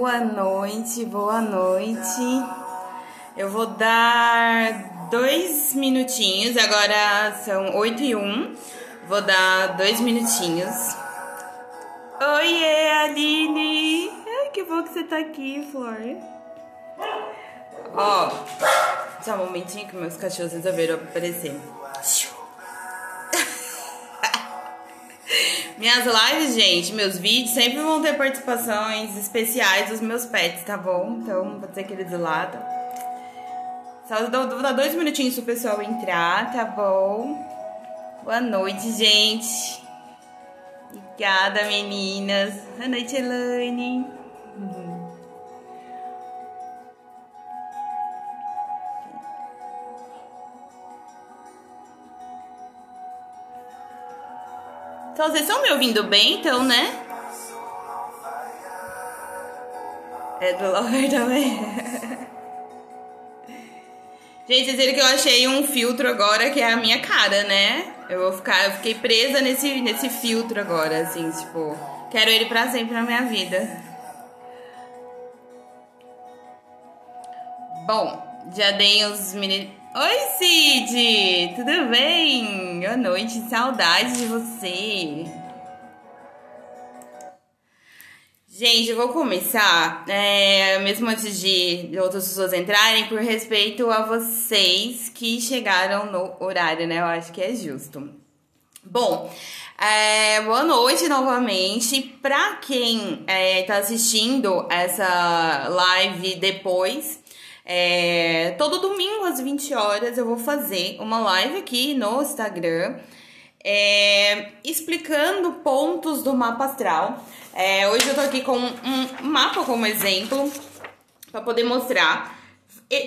Boa noite, boa noite. Eu vou dar dois minutinhos, agora são oito e um. Vou dar dois minutinhos. Oiê, Aline! Ai, que bom que você tá aqui, Flor. Ó, só um momentinho que meus cachorros resolveram aparecer. Minhas lives, gente, meus vídeos sempre vão ter participações especiais dos meus pets, tá bom? Então, vou dizer que eles lado. Só vou dar dois minutinhos pro pessoal entrar, tá bom? Boa noite, gente. Obrigada, meninas. Boa noite, Elaine. Então, vocês estão me ouvindo bem, então, né? É do Lover também. Gente, dizer que eu achei um filtro agora que é a minha cara, né? Eu vou ficar, eu fiquei presa nesse, nesse filtro agora, assim, tipo, quero ele pra sempre na minha vida. Bom, já dei uns mini Oi, Cid! Tudo bem? Boa noite, saudade de você. Gente, eu vou começar, é, mesmo antes de outras pessoas entrarem, por respeito a vocês que chegaram no horário, né? Eu acho que é justo. Bom, é, boa noite novamente. Pra quem é, tá assistindo essa live depois, é, todo domingo às 20 horas eu vou fazer uma live aqui no Instagram é, explicando pontos do mapa astral. É, hoje eu tô aqui com um mapa como exemplo para poder mostrar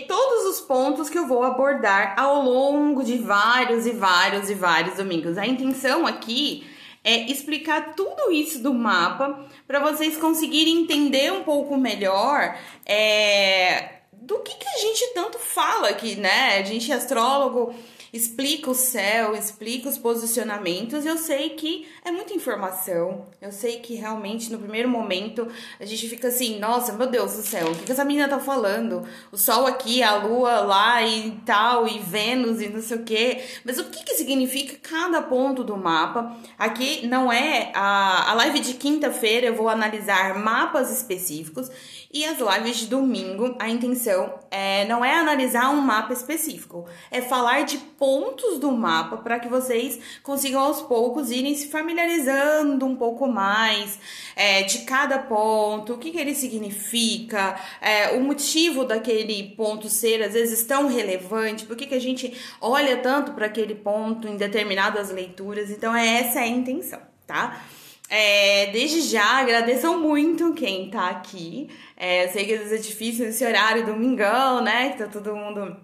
todos os pontos que eu vou abordar ao longo de vários e vários e vários domingos. A intenção aqui é explicar tudo isso do mapa para vocês conseguirem entender um pouco melhor é, do que, que a gente tanto fala aqui, né? A gente é astrólogo, explica o céu, explica os posicionamentos. Eu sei que é muita informação. Eu sei que realmente no primeiro momento a gente fica assim, nossa, meu Deus do céu, o que, que essa menina tá falando? O sol aqui, a lua lá e tal, e Vênus e não sei o quê. Mas o que, que significa cada ponto do mapa? Aqui não é a, a live de quinta-feira, eu vou analisar mapas específicos e as lives de domingo, a intenção é, não é analisar um mapa específico, é falar de pontos do mapa para que vocês consigam aos poucos irem se familiarizando um pouco mais é, de cada ponto, o que, que ele significa, é, o motivo daquele ponto ser às vezes tão relevante, por que, que a gente olha tanto para aquele ponto em determinadas leituras. Então, é essa a intenção, tá? É, desde já, agradeço muito quem tá aqui. É, eu sei que às vezes é difícil nesse horário, domingão, né? Que tá todo mundo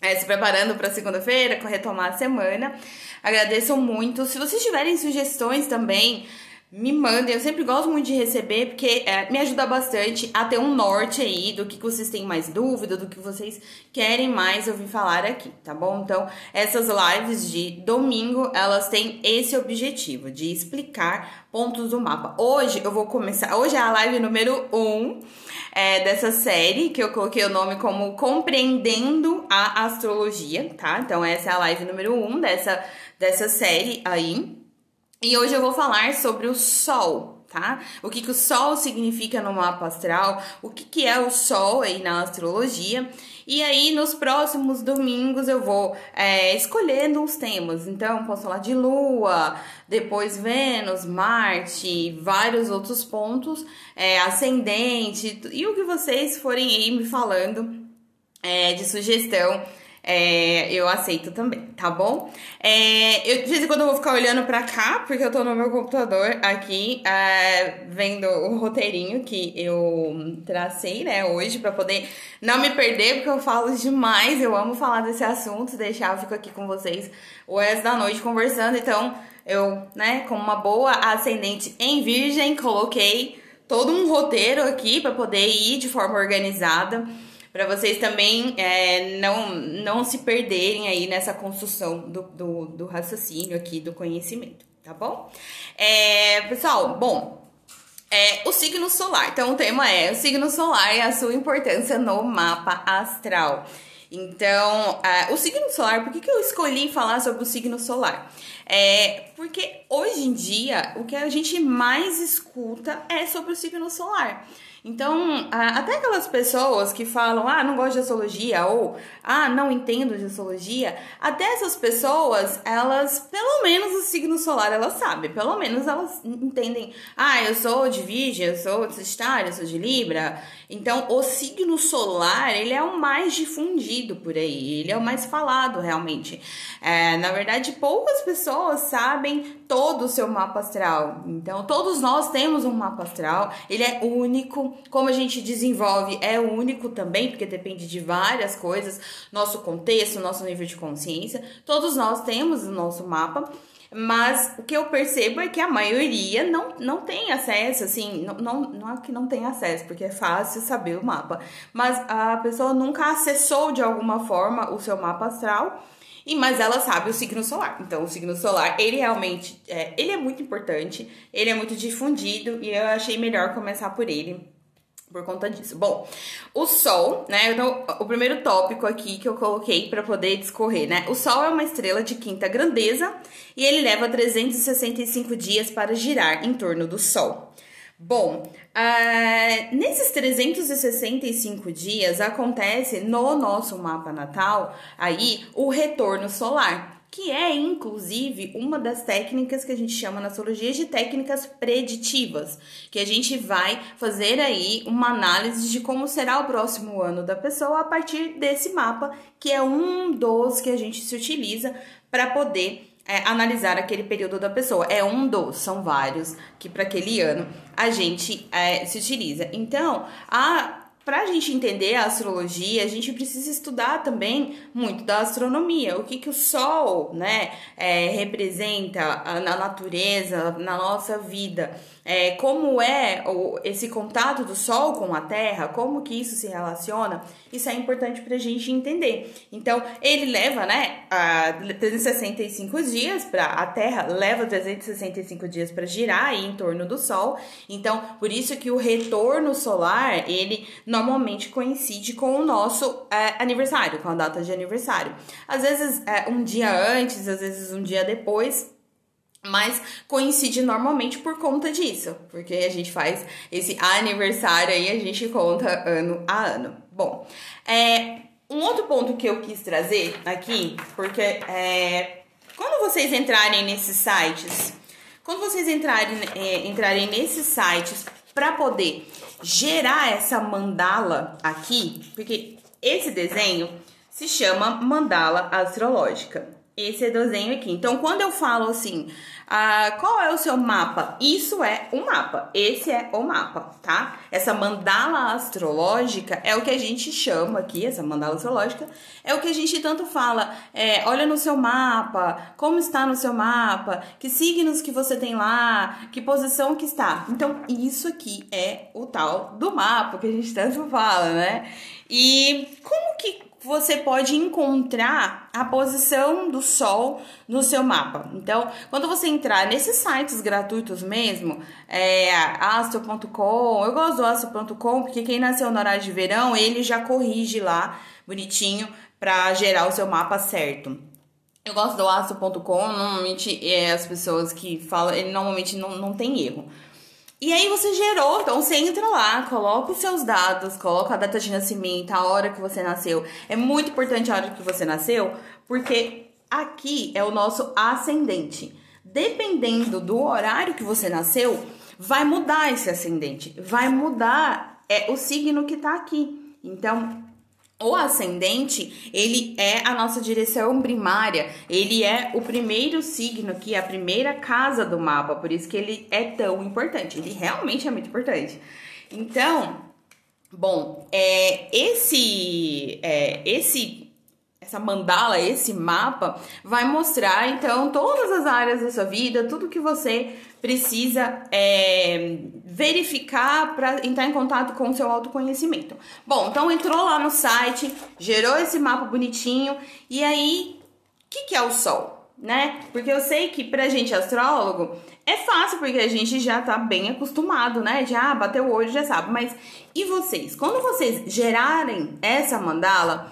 é, se preparando para segunda-feira, retomar a semana. Agradeço muito. Se vocês tiverem sugestões também, me mandem. Eu sempre gosto muito de receber, porque é, me ajuda bastante a ter um norte aí do que, vocês têm mais dúvida, do que vocês querem mais ouvir falar aqui, tá bom? Então, essas lives de domingo, elas têm esse objetivo, de explicar pontos do mapa. Hoje eu vou começar. Hoje é a live número 1 um, é, dessa série, que eu coloquei o nome como Compreendendo a Astrologia, tá? Então, essa é a live número 1 um dessa, dessa série aí. E hoje eu vou falar sobre o Sol, tá? O que, que o Sol significa no mapa astral, o que, que é o Sol aí na astrologia. E aí, nos próximos domingos, eu vou é, escolhendo uns temas. Então, posso falar de Lua, depois Vênus, Marte, vários outros pontos, é, ascendente, e o que vocês forem aí me falando é, de sugestão é, eu aceito também, tá bom? É, eu, de vez em quando eu vou ficar olhando pra cá, porque eu tô no meu computador aqui, é, vendo o roteirinho que eu tracei, né, hoje, pra poder não me perder, porque eu falo demais, eu amo falar desse assunto, deixar, eu fico aqui com vocês o resto da noite conversando, então eu, né, com uma boa ascendente em virgem, coloquei todo um roteiro aqui para poder ir de forma organizada para vocês também é, não, não se perderem aí nessa construção do, do, do raciocínio aqui, do conhecimento, tá bom? É, pessoal, bom, É o signo solar. Então, o tema é o signo solar e a sua importância no mapa astral. Então, uh, o signo solar, por que, que eu escolhi falar sobre o signo solar? É porque hoje em dia o que a gente mais escuta é sobre o signo solar. Então, até aquelas pessoas que falam, ah, não gosto de astrologia, ou ah, não entendo de astrologia, até essas pessoas, elas, pelo menos o signo solar, elas sabem, pelo menos elas entendem, ah, eu sou de Virgem, eu sou de Sagitário, eu sou de Libra. Então, o signo solar, ele é o mais difundido por aí, ele é o mais falado realmente. É, na verdade, poucas pessoas sabem todo o seu mapa astral. Então, todos nós temos um mapa astral, ele é único como a gente desenvolve é único também, porque depende de várias coisas, nosso contexto, nosso nível de consciência. Todos nós temos o nosso mapa. Mas o que eu percebo é que a maioria não, não tem acesso, assim, não, não, não é que não tem acesso, porque é fácil saber o mapa, mas a pessoa nunca acessou de alguma forma o seu mapa astral e mas ela sabe o signo solar. Então, o signo solar, ele realmente, é, ele é muito importante, ele é muito difundido e eu achei melhor começar por ele por conta disso. Bom, o Sol, né? Então, o primeiro tópico aqui que eu coloquei para poder discorrer, né? O Sol é uma estrela de quinta grandeza e ele leva 365 dias para girar em torno do Sol. Bom, uh, nesses 365 dias acontece no nosso mapa natal aí o retorno solar que é inclusive uma das técnicas que a gente chama na astrologia de técnicas preditivas, que a gente vai fazer aí uma análise de como será o próximo ano da pessoa a partir desse mapa, que é um dos que a gente se utiliza para poder é, analisar aquele período da pessoa. É um dos, são vários que para aquele ano a gente é, se utiliza. Então, a para a gente entender a astrologia, a gente precisa estudar também muito da astronomia, o que, que o Sol né, é, representa na natureza, na nossa vida, é, como é o, esse contato do Sol com a Terra, como que isso se relaciona, isso é importante para a gente entender. Então, ele leva né, a 365 dias para a Terra leva 365 dias para girar aí em torno do Sol. Então, por isso que o retorno solar, ele normalmente coincide com o nosso é, aniversário, com a data de aniversário. Às vezes é, um dia antes, às vezes um dia depois, mas coincide normalmente por conta disso, porque a gente faz esse aniversário aí, a gente conta ano a ano. Bom, é, um outro ponto que eu quis trazer aqui, porque é, quando vocês entrarem nesses sites, quando vocês entrarem, é, entrarem nesses sites para poder gerar essa mandala aqui, porque esse desenho se chama mandala astrológica. Esse é desenho aqui. Então, quando eu falo assim, ah, qual é o seu mapa? Isso é um mapa. Esse é o mapa, tá? Essa mandala astrológica é o que a gente chama aqui, essa mandala astrológica, é o que a gente tanto fala. É, olha no seu mapa, como está no seu mapa, que signos que você tem lá, que posição que está. Então, isso aqui é o tal do mapa que a gente tanto fala, né? E como que você pode encontrar a posição do Sol no seu mapa. Então, quando você entrar nesses sites gratuitos mesmo, é, astro.com, eu gosto do astro.com porque quem nasceu no horário de verão, ele já corrige lá bonitinho para gerar o seu mapa certo. Eu gosto do astro.com, normalmente é, as pessoas que falam, ele normalmente não, não tem erro. E aí você gerou, então você entra lá, coloca os seus dados, coloca a data de nascimento, a hora que você nasceu. É muito importante a hora que você nasceu, porque aqui é o nosso ascendente. Dependendo do horário que você nasceu, vai mudar esse ascendente, vai mudar é o signo que tá aqui. Então, o ascendente, ele é a nossa direção primária, ele é o primeiro signo aqui, a primeira casa do mapa, por isso que ele é tão importante. Ele realmente é muito importante. Então, bom, é, esse, é, esse essa mandala, esse mapa, vai mostrar então todas as áreas da sua vida, tudo que você precisa é, verificar para entrar em contato com o seu autoconhecimento. Bom, então entrou lá no site, gerou esse mapa bonitinho, e aí, o que, que é o Sol? né? Porque eu sei que pra gente astrólogo é fácil, porque a gente já tá bem acostumado, né? Já bateu o olho, já sabe. Mas e vocês? Quando vocês gerarem essa mandala,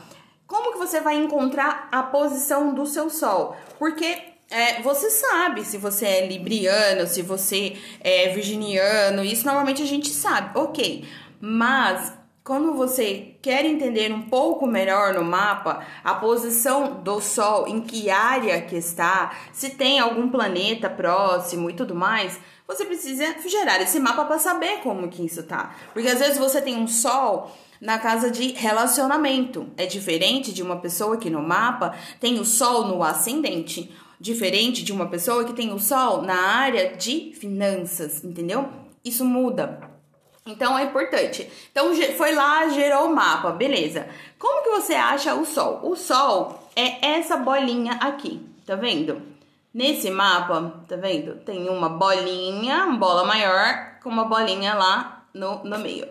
como que você vai encontrar a posição do seu sol? Porque é, você sabe se você é libriano, se você é virginiano, isso normalmente a gente sabe, ok. Mas quando você quer entender um pouco melhor no mapa a posição do Sol, em que área que está, se tem algum planeta próximo e tudo mais, você precisa gerar esse mapa para saber como que isso tá. Porque às vezes você tem um Sol na casa de relacionamento. É diferente de uma pessoa que no mapa tem o Sol no ascendente, diferente de uma pessoa que tem o Sol na área de finanças, entendeu? Isso muda. Então é importante. Então foi lá, gerou o mapa, beleza. Como que você acha o Sol? O Sol é essa bolinha aqui, tá vendo? Nesse mapa, tá vendo? Tem uma bolinha, uma bola maior, com uma bolinha lá no, no meio.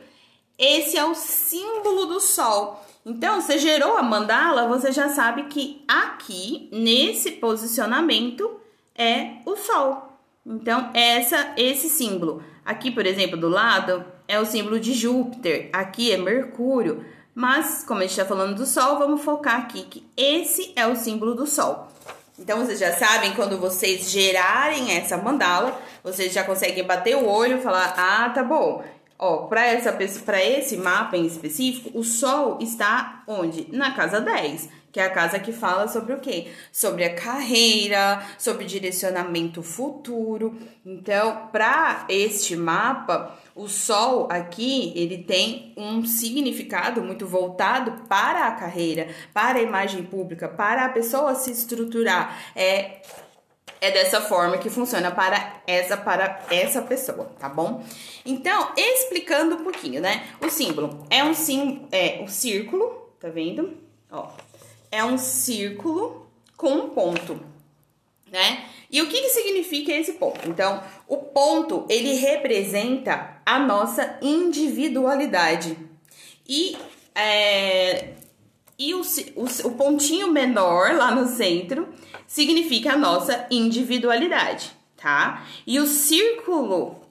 Esse é o símbolo do Sol. Então, você gerou a mandala, você já sabe que aqui, nesse posicionamento, é o Sol. Então, essa, esse símbolo. Aqui, por exemplo, do lado, é o símbolo de Júpiter, aqui é Mercúrio, mas como a gente está falando do Sol, vamos focar aqui que esse é o símbolo do Sol. Então vocês já sabem, quando vocês gerarem essa mandala, vocês já conseguem bater o olho e falar: ah, tá bom. Ó, para essa para esse mapa em específico, o Sol está onde? Na casa 10 que é a casa que fala sobre o quê? Sobre a carreira, sobre direcionamento futuro. Então, para este mapa, o sol aqui, ele tem um significado muito voltado para a carreira, para a imagem pública, para a pessoa se estruturar. É é dessa forma que funciona para essa para essa pessoa, tá bom? Então, explicando um pouquinho, né? O símbolo é um sim, é um círculo, tá vendo? Ó, é um círculo com um ponto, né? E o que, que significa esse ponto? Então, o ponto ele representa a nossa individualidade e é, e o, o, o pontinho menor lá no centro significa a nossa individualidade, tá? E o círculo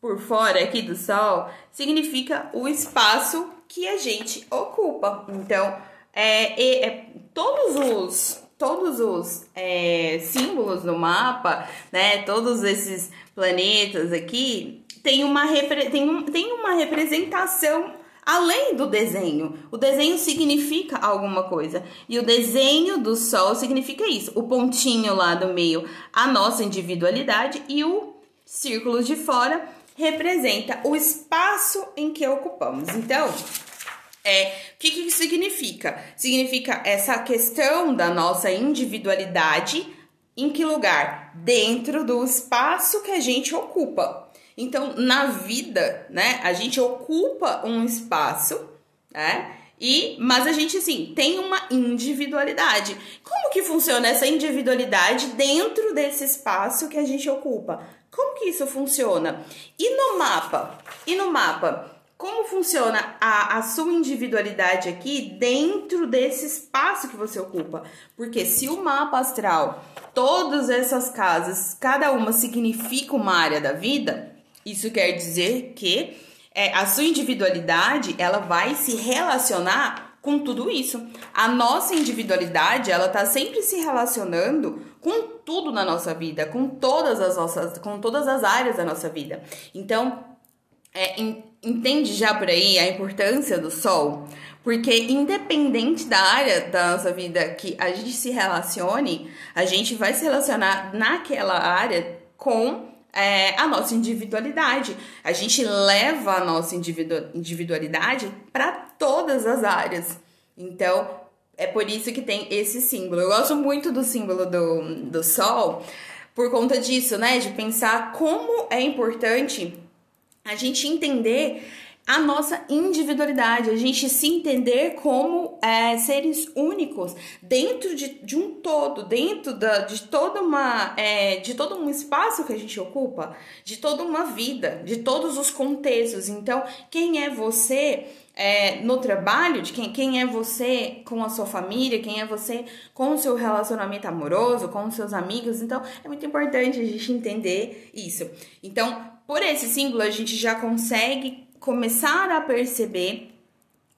por fora aqui do Sol significa o espaço que a gente ocupa. Então, é, é, todos os todos os é, símbolos no mapa, né? Todos esses planetas aqui tem uma, tem, um, tem uma representação além do desenho. O desenho significa alguma coisa. E o desenho do sol significa isso. O pontinho lá do meio, a nossa individualidade, e o círculo de fora representa o espaço em que ocupamos. Então, é, o que, que significa? Significa essa questão da nossa individualidade em que lugar? Dentro do espaço que a gente ocupa. Então, na vida, né, a gente ocupa um espaço, né? E, mas a gente assim tem uma individualidade. Como que funciona essa individualidade dentro desse espaço que a gente ocupa? Como que isso funciona? E no mapa? E no mapa? como funciona a, a sua individualidade aqui dentro desse espaço que você ocupa. Porque se o mapa astral, todas essas casas, cada uma significa uma área da vida, isso quer dizer que é, a sua individualidade ela vai se relacionar com tudo isso. A nossa individualidade, ela tá sempre se relacionando com tudo na nossa vida, com todas as nossas, com todas as áreas da nossa vida. Então, é, entende já por aí a importância do sol? Porque independente da área da nossa vida que a gente se relacione, a gente vai se relacionar naquela área com é, a nossa individualidade. A gente leva a nossa individu individualidade para todas as áreas. Então, é por isso que tem esse símbolo. Eu gosto muito do símbolo do, do sol por conta disso, né? De pensar como é importante a gente entender a nossa individualidade, a gente se entender como é, seres únicos dentro de, de um todo, dentro da, de toda uma é, de todo um espaço que a gente ocupa, de toda uma vida, de todos os contextos. Então, quem é você é, no trabalho, de quem, quem é você com a sua família, quem é você com o seu relacionamento amoroso, com os seus amigos. Então, é muito importante a gente entender isso. Então, por esse símbolo, a gente já consegue começar a perceber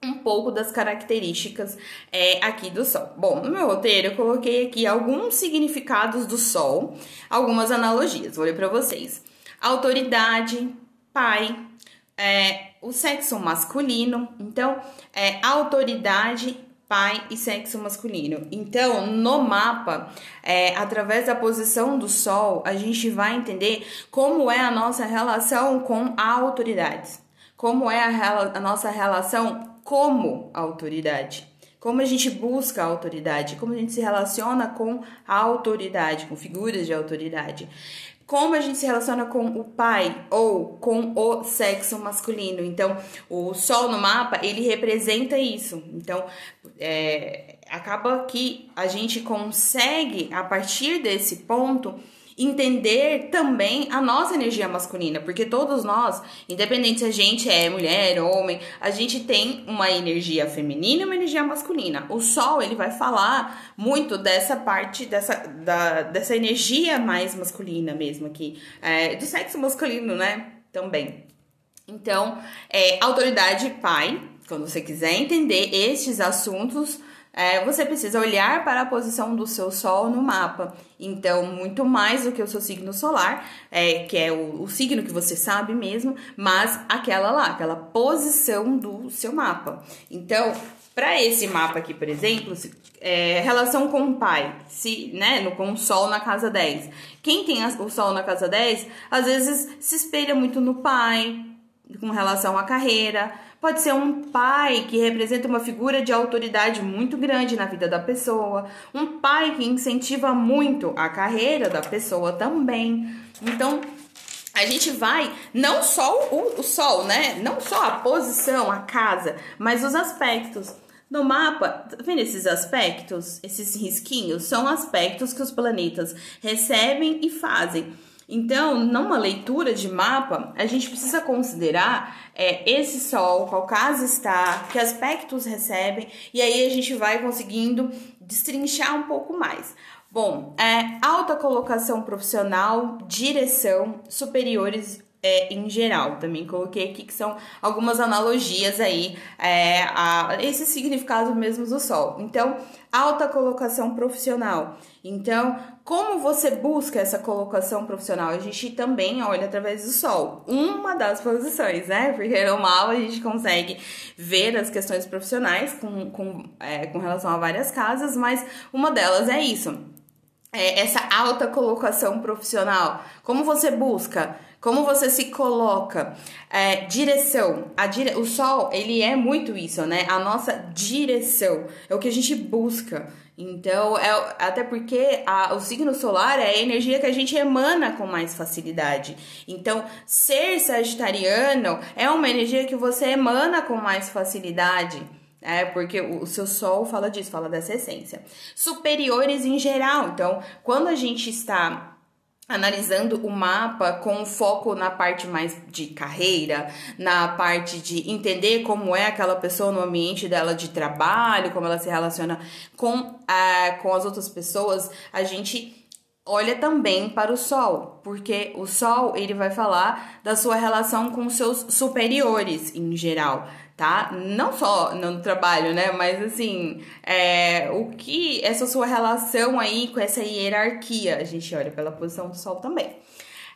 um pouco das características é, aqui do Sol. Bom, no meu roteiro eu coloquei aqui alguns significados do Sol, algumas analogias, vou ler para vocês. Autoridade, pai, é, o sexo masculino, então, é, autoridade, pai e sexo masculino. Então, no mapa, é, através da posição do Sol, a gente vai entender como é a nossa relação com a autoridade como é a, a nossa relação como autoridade. Como a gente busca a autoridade, como a gente se relaciona com a autoridade, com figuras de autoridade. Como a gente se relaciona com o pai ou com o sexo masculino. Então, o sol no mapa, ele representa isso. Então, é, acaba que a gente consegue, a partir desse ponto, entender também a nossa energia masculina, porque todos nós, independente se a gente é mulher, homem, a gente tem uma energia feminina e uma energia masculina. O sol, ele vai falar muito dessa parte, dessa, da, dessa energia mais masculina mesmo aqui, é, do sexo masculino, né? Também. Então, é, autoridade pai, quando você quiser entender estes assuntos, é, você precisa olhar para a posição do seu Sol no mapa. Então, muito mais do que o seu signo solar, é, que é o, o signo que você sabe mesmo, mas aquela lá, aquela posição do seu mapa. Então, para esse mapa aqui, por exemplo, é, relação com o pai, se, né, no, com o sol na casa 10. Quem tem o sol na casa 10, às vezes se espelha muito no pai, com relação à carreira. Pode ser um pai que representa uma figura de autoridade muito grande na vida da pessoa, um pai que incentiva muito a carreira da pessoa também. Então, a gente vai não só o, o sol, né? Não só a posição, a casa, mas os aspectos. No mapa, tá vendo esses aspectos, esses risquinhos? São aspectos que os planetas recebem e fazem. Então, numa leitura de mapa, a gente precisa considerar é, esse Sol, qual casa está, que aspectos recebem, e aí a gente vai conseguindo destrinchar um pouco mais. Bom, é, alta colocação profissional, direção, superiores é, em geral. Também coloquei aqui que são algumas analogias aí é, a esses significados mesmos do sol. Então, alta colocação profissional. Então, como você busca essa colocação profissional? A gente também olha através do sol. Uma das posições, né? Porque no mal a gente consegue ver as questões profissionais com, com, é, com relação a várias casas, mas uma delas é isso. É essa alta colocação profissional. Como você busca? Como você se coloca, é, direção. A dire... O sol, ele é muito isso, né? A nossa direção é o que a gente busca. Então, é, até porque a, o signo solar é a energia que a gente emana com mais facilidade. Então, ser sagitariano é uma energia que você emana com mais facilidade. É, porque o, seu sol fala disso, fala dessa essência. Superiores em geral. Então, quando a gente está analisando o mapa com foco na parte mais de carreira, na parte de entender como é aquela pessoa no ambiente dela de trabalho, como ela se relaciona com, a, com as outras pessoas, a gente olha também para o sol, porque o sol ele vai falar da sua relação com seus superiores em geral tá? Não só no trabalho, né? Mas assim, é, o que essa sua relação aí com essa hierarquia, a gente olha pela posição do Sol também.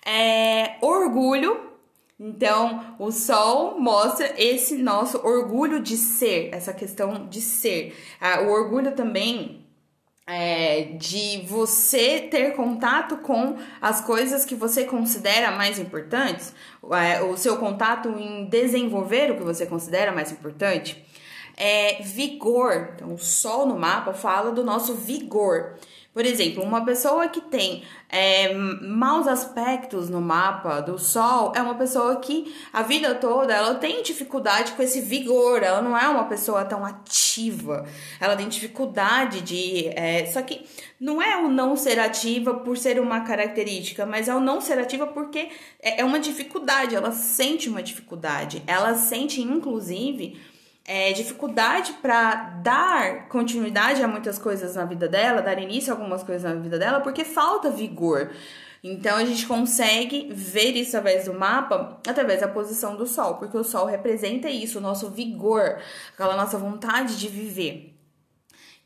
É, orgulho. Então, o Sol mostra esse nosso orgulho de ser, essa questão de ser. Ah, o orgulho também é, de você ter contato com as coisas que você considera mais importantes, é, o seu contato em desenvolver o que você considera mais importante. É, vigor, então o sol no mapa fala do nosso vigor. Por exemplo, uma pessoa que tem é, maus aspectos no mapa do Sol é uma pessoa que a vida toda ela tem dificuldade com esse vigor, ela não é uma pessoa tão ativa, ela tem dificuldade de. É, só que não é o não ser ativa por ser uma característica, mas é o não ser ativa porque é, é uma dificuldade, ela sente uma dificuldade, ela sente inclusive é, dificuldade para dar continuidade a muitas coisas na vida dela, dar início a algumas coisas na vida dela, porque falta vigor. Então a gente consegue ver isso através do mapa, através da posição do Sol, porque o Sol representa isso, o nosso vigor, aquela nossa vontade de viver.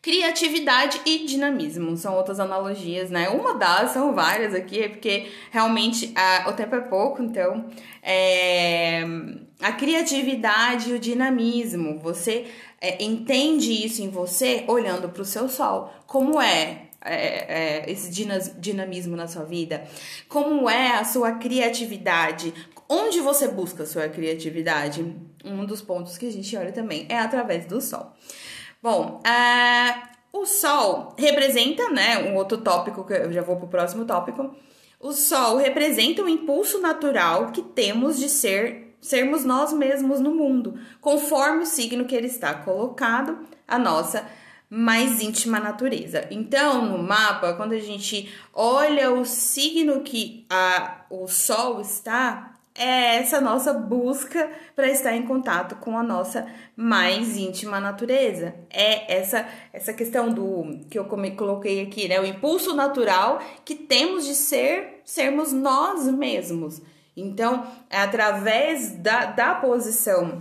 Criatividade e dinamismo são outras analogias, né? Uma das, são várias aqui, é porque realmente o tempo é pouco, então é, a criatividade e o dinamismo, você é, entende isso em você olhando para o seu sol. Como é, é, é esse dinamismo na sua vida? Como é a sua criatividade? Onde você busca a sua criatividade? Um dos pontos que a gente olha também é através do sol. Bom, uh, o Sol representa, né? Um outro tópico que eu já vou para o próximo tópico. O Sol representa o impulso natural que temos de ser sermos nós mesmos no mundo, conforme o signo que ele está colocado, a nossa mais íntima natureza. Então, no mapa, quando a gente olha o signo que a, o Sol está, é essa nossa busca para estar em contato com a nossa mais íntima natureza. É essa essa questão do que eu coloquei aqui, né, o impulso natural que temos de ser sermos nós mesmos. Então, é através da, da posição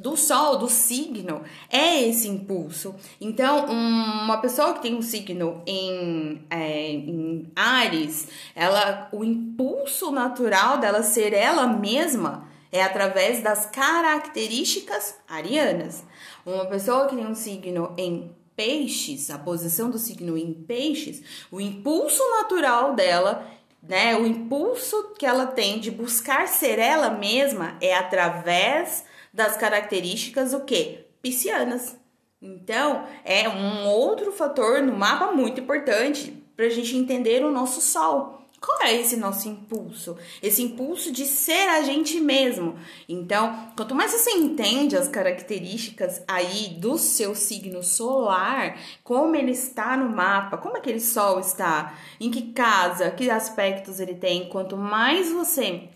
do sol, do signo, é esse impulso. Então, um, uma pessoa que tem um signo em, é, em Ares, ela, o impulso natural dela ser ela mesma é através das características arianas. Uma pessoa que tem um signo em peixes, a posição do signo em peixes, o impulso natural dela né? O impulso que ela tem de buscar ser ela mesma é através das características o que? Piscianas. Então, é um outro fator no mapa muito importante para a gente entender o nosso sol. Qual é esse nosso impulso? Esse impulso de ser a gente mesmo. Então, quanto mais você entende as características aí do seu signo solar, como ele está no mapa, como aquele sol está, em que casa, que aspectos ele tem, quanto mais você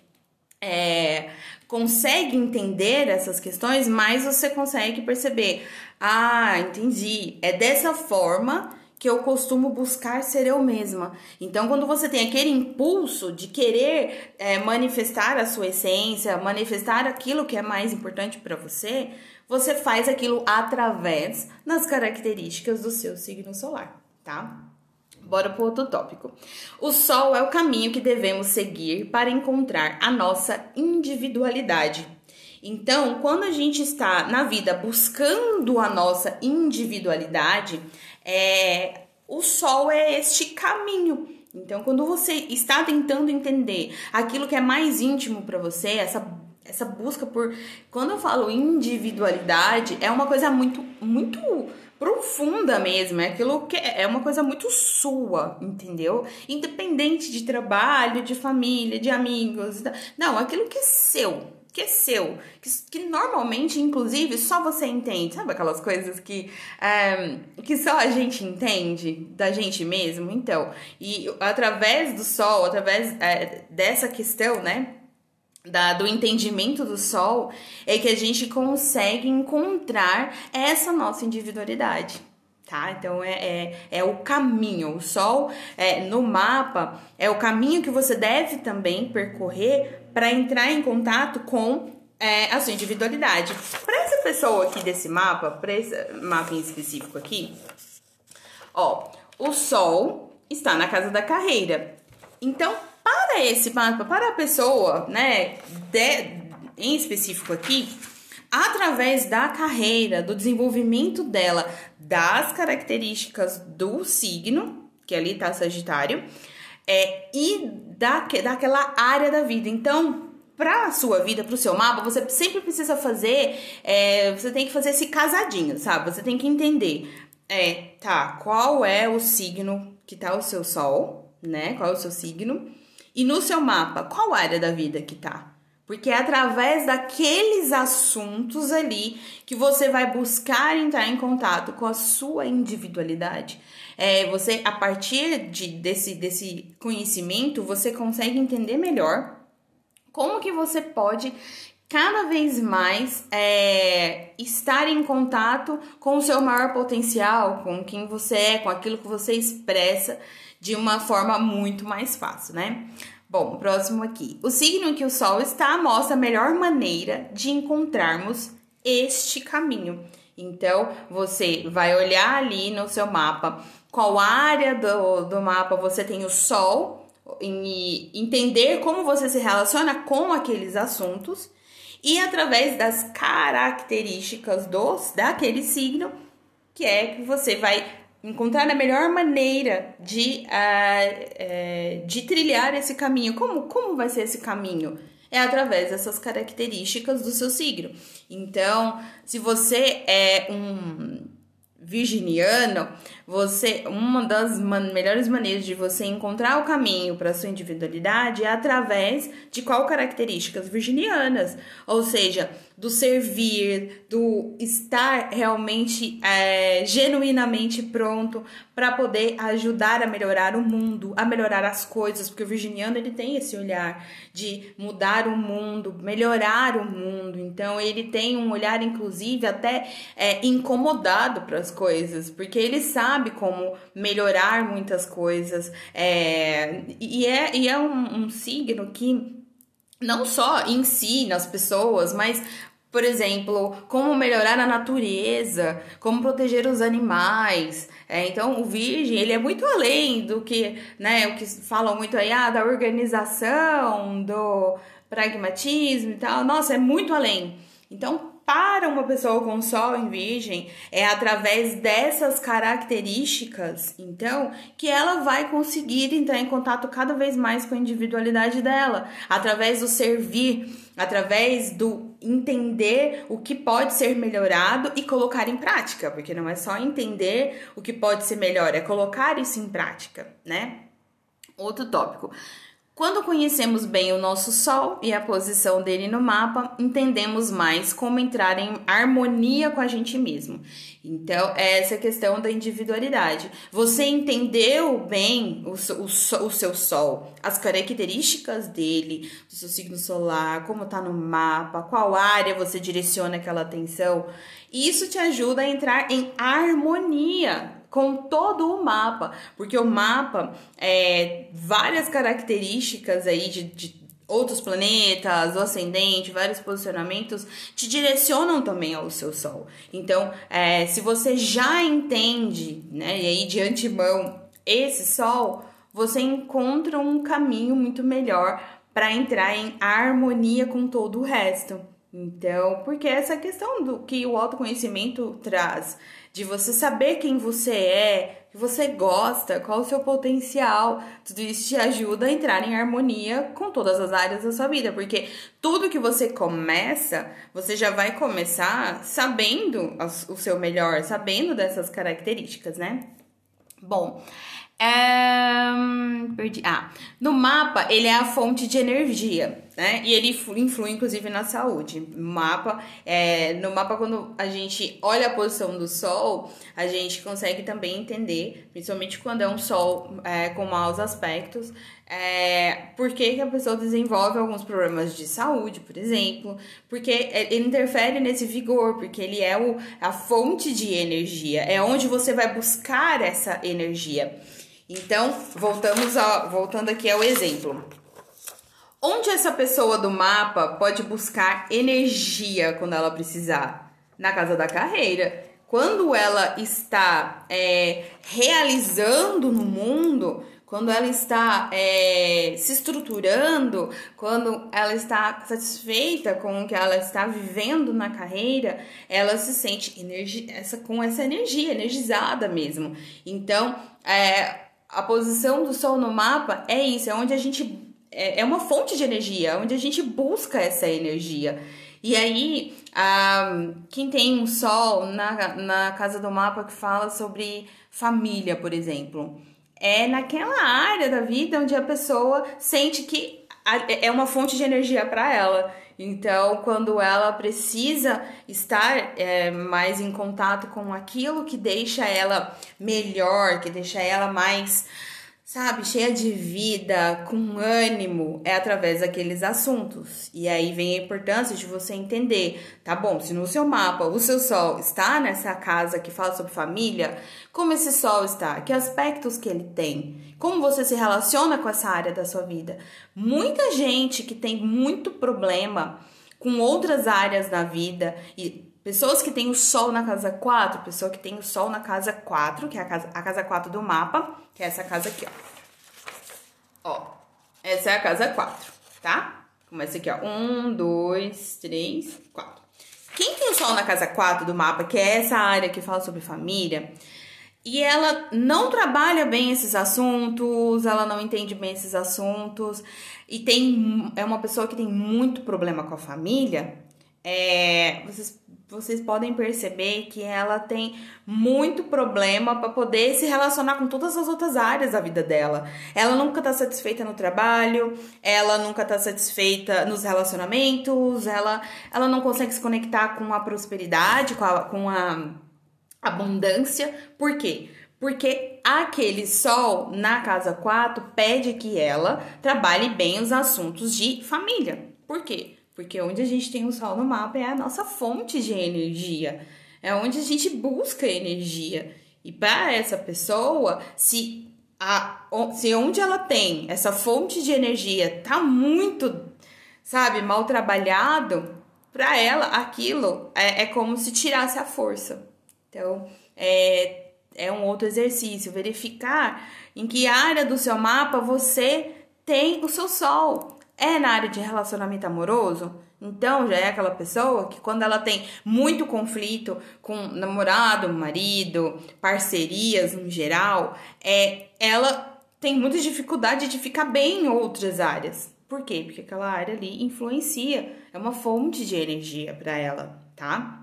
é, consegue entender essas questões, mais você consegue perceber. Ah, entendi. É dessa forma que eu costumo buscar ser eu mesma. Então, quando você tem aquele impulso de querer é, manifestar a sua essência, manifestar aquilo que é mais importante para você, você faz aquilo através das características do seu signo solar, tá? Bora para outro tópico. O sol é o caminho que devemos seguir para encontrar a nossa individualidade. Então, quando a gente está na vida buscando a nossa individualidade, é, o sol é este caminho. Então, quando você está tentando entender aquilo que é mais íntimo para você, essa essa busca por quando eu falo individualidade é uma coisa muito muito profunda mesmo, é aquilo que é uma coisa muito sua, entendeu? Independente de trabalho, de família, de amigos, não, aquilo que é seu, que é seu, que, que, normalmente, inclusive, só você entende. Sabe aquelas coisas que, é, que só a gente entende da gente mesmo? Então, e através do sol, através é, dessa questão, né? Da, do entendimento do sol, é que a gente consegue encontrar essa nossa individualidade. Tá? Então é, é, é, o caminho. O sol é, no mapa é o caminho que você deve também percorrer para entrar em contato com é, a sua individualidade. Para essa pessoa aqui desse mapa, para esse mapa em específico aqui, ó, o Sol está na casa da carreira. Então, para esse mapa, para a pessoa, né, de, em específico aqui, através da carreira, do desenvolvimento dela, das características do signo, que ali tá Sagitário, é, e da, daquela área da vida. Então, para a sua vida, para o seu mapa, você sempre precisa fazer, é, você tem que fazer esse casadinho, sabe? Você tem que entender, é, tá, qual é o signo que tá o seu sol, né? Qual é o seu signo? E no seu mapa, qual área da vida que tá? Porque é através daqueles assuntos ali que você vai buscar entrar em contato com a sua individualidade. É, você, a partir de, desse, desse conhecimento, você consegue entender melhor como que você pode cada vez mais é, estar em contato com o seu maior potencial, com quem você é, com aquilo que você expressa de uma forma muito mais fácil, né? Bom, próximo aqui. O signo em que o Sol está mostra a melhor maneira de encontrarmos este caminho. Então, você vai olhar ali no seu mapa qual área do, do mapa você tem o Sol, e entender como você se relaciona com aqueles assuntos e através das características dos daquele signo que é que você vai encontrar a melhor maneira de, uh, de trilhar esse caminho. Como, como vai ser esse caminho? É através dessas características do seu signo. Então, se você é um virginiano, você uma das man melhores maneiras de você encontrar o caminho para sua individualidade é através de qual características virginianas, ou seja, do servir, do estar realmente é, genuinamente pronto para poder ajudar a melhorar o mundo, a melhorar as coisas, porque o virginiano ele tem esse olhar de mudar o mundo, melhorar o mundo. Então ele tem um olhar inclusive até é, incomodado para as coisas, porque ele sabe como melhorar muitas coisas. É, e é, e é um, um signo que não só ensina as pessoas, mas por exemplo, como melhorar a natureza, como proteger os animais. É, então, o virgem, ele é muito além do que, né, o que falam muito aí, ah, da organização, do pragmatismo e tal. Nossa, é muito além. Então, para uma pessoa com sol em virgem, é através dessas características, então, que ela vai conseguir entrar em contato cada vez mais com a individualidade dela, através do servir, através do entender o que pode ser melhorado e colocar em prática, porque não é só entender o que pode ser melhor, é colocar isso em prática, né? Outro tópico. Quando conhecemos bem o nosso Sol e a posição dele no mapa, entendemos mais como entrar em harmonia com a gente mesmo. Então, é essa questão da individualidade. Você entendeu bem o, o, o seu Sol, as características dele, do seu signo solar, como tá no mapa, qual área você direciona aquela atenção. Isso te ajuda a entrar em harmonia com todo o mapa, porque o mapa é várias características aí de, de outros planetas, o ascendente, vários posicionamentos te direcionam também ao seu Sol. Então, é, se você já entende, né, e aí de antemão esse Sol, você encontra um caminho muito melhor para entrar em harmonia com todo o resto. Então, porque essa questão do que o autoconhecimento traz, de você saber quem você é, que você gosta, qual o seu potencial, tudo isso te ajuda a entrar em harmonia com todas as áreas da sua vida, porque tudo que você começa, você já vai começar sabendo o seu melhor, sabendo dessas características, né? Bom, é... Perdi. Ah, no mapa ele é a fonte de energia, né? E ele influi, inclusive na saúde. mapa, é... no mapa quando a gente olha a posição do Sol, a gente consegue também entender, principalmente quando é um Sol é, com maus aspectos, é, por que, que, a pessoa desenvolve alguns problemas de saúde, por exemplo, porque ele interfere nesse vigor, porque ele é o, a fonte de energia, é onde você vai buscar essa energia. Então, voltamos a, voltando aqui ao exemplo. Onde essa pessoa do mapa pode buscar energia quando ela precisar? Na casa da carreira. Quando ela está é, realizando no mundo, quando ela está é, se estruturando, quando ela está satisfeita com o que ela está vivendo na carreira, ela se sente energi essa, com essa energia, energizada mesmo. Então, é, a posição do Sol no mapa é isso, é onde a gente. É, é uma fonte de energia, onde a gente busca essa energia. E aí, quem tem um Sol na, na casa do mapa que fala sobre família, por exemplo, é naquela área da vida onde a pessoa sente que é uma fonte de energia para ela. Então, quando ela precisa estar é, mais em contato com aquilo que deixa ela melhor, que deixa ela mais sabe, cheia de vida, com ânimo, é através daqueles assuntos. E aí vem a importância de você entender, tá bom, se no seu mapa o seu sol está nessa casa que fala sobre família, como esse sol está, que aspectos que ele tem, como você se relaciona com essa área da sua vida. Muita gente que tem muito problema com outras áreas da vida e Pessoas que têm o Sol na casa 4, pessoa que tem o Sol na casa 4, que é a casa, a casa 4 do mapa, que é essa casa aqui, ó. Ó, essa é a casa 4, tá? Começa aqui, ó. 1, 2, 3, 4. Quem tem o Sol na casa 4 do mapa, que é essa área que fala sobre família, e ela não trabalha bem esses assuntos, ela não entende bem esses assuntos, e tem é uma pessoa que tem muito problema com a família, é, vocês vocês podem perceber que ela tem muito problema para poder se relacionar com todas as outras áreas da vida dela. Ela nunca tá satisfeita no trabalho, ela nunca tá satisfeita nos relacionamentos, ela, ela não consegue se conectar com a prosperidade, com a, com a abundância. Por quê? Porque aquele sol na casa 4 pede que ela trabalhe bem os assuntos de família. Por quê? Porque onde a gente tem o sol no mapa é a nossa fonte de energia, é onde a gente busca energia. E para essa pessoa, se a, se onde ela tem essa fonte de energia tá muito, sabe, mal trabalhado, para ela aquilo é, é como se tirasse a força. Então, é, é um outro exercício, verificar em que área do seu mapa você tem o seu sol é na área de relacionamento amoroso, então já é aquela pessoa que quando ela tem muito conflito com namorado, marido, parcerias em geral, é ela tem muita dificuldade de ficar bem em outras áreas. Por quê? Porque aquela área ali influencia, é uma fonte de energia para ela, tá?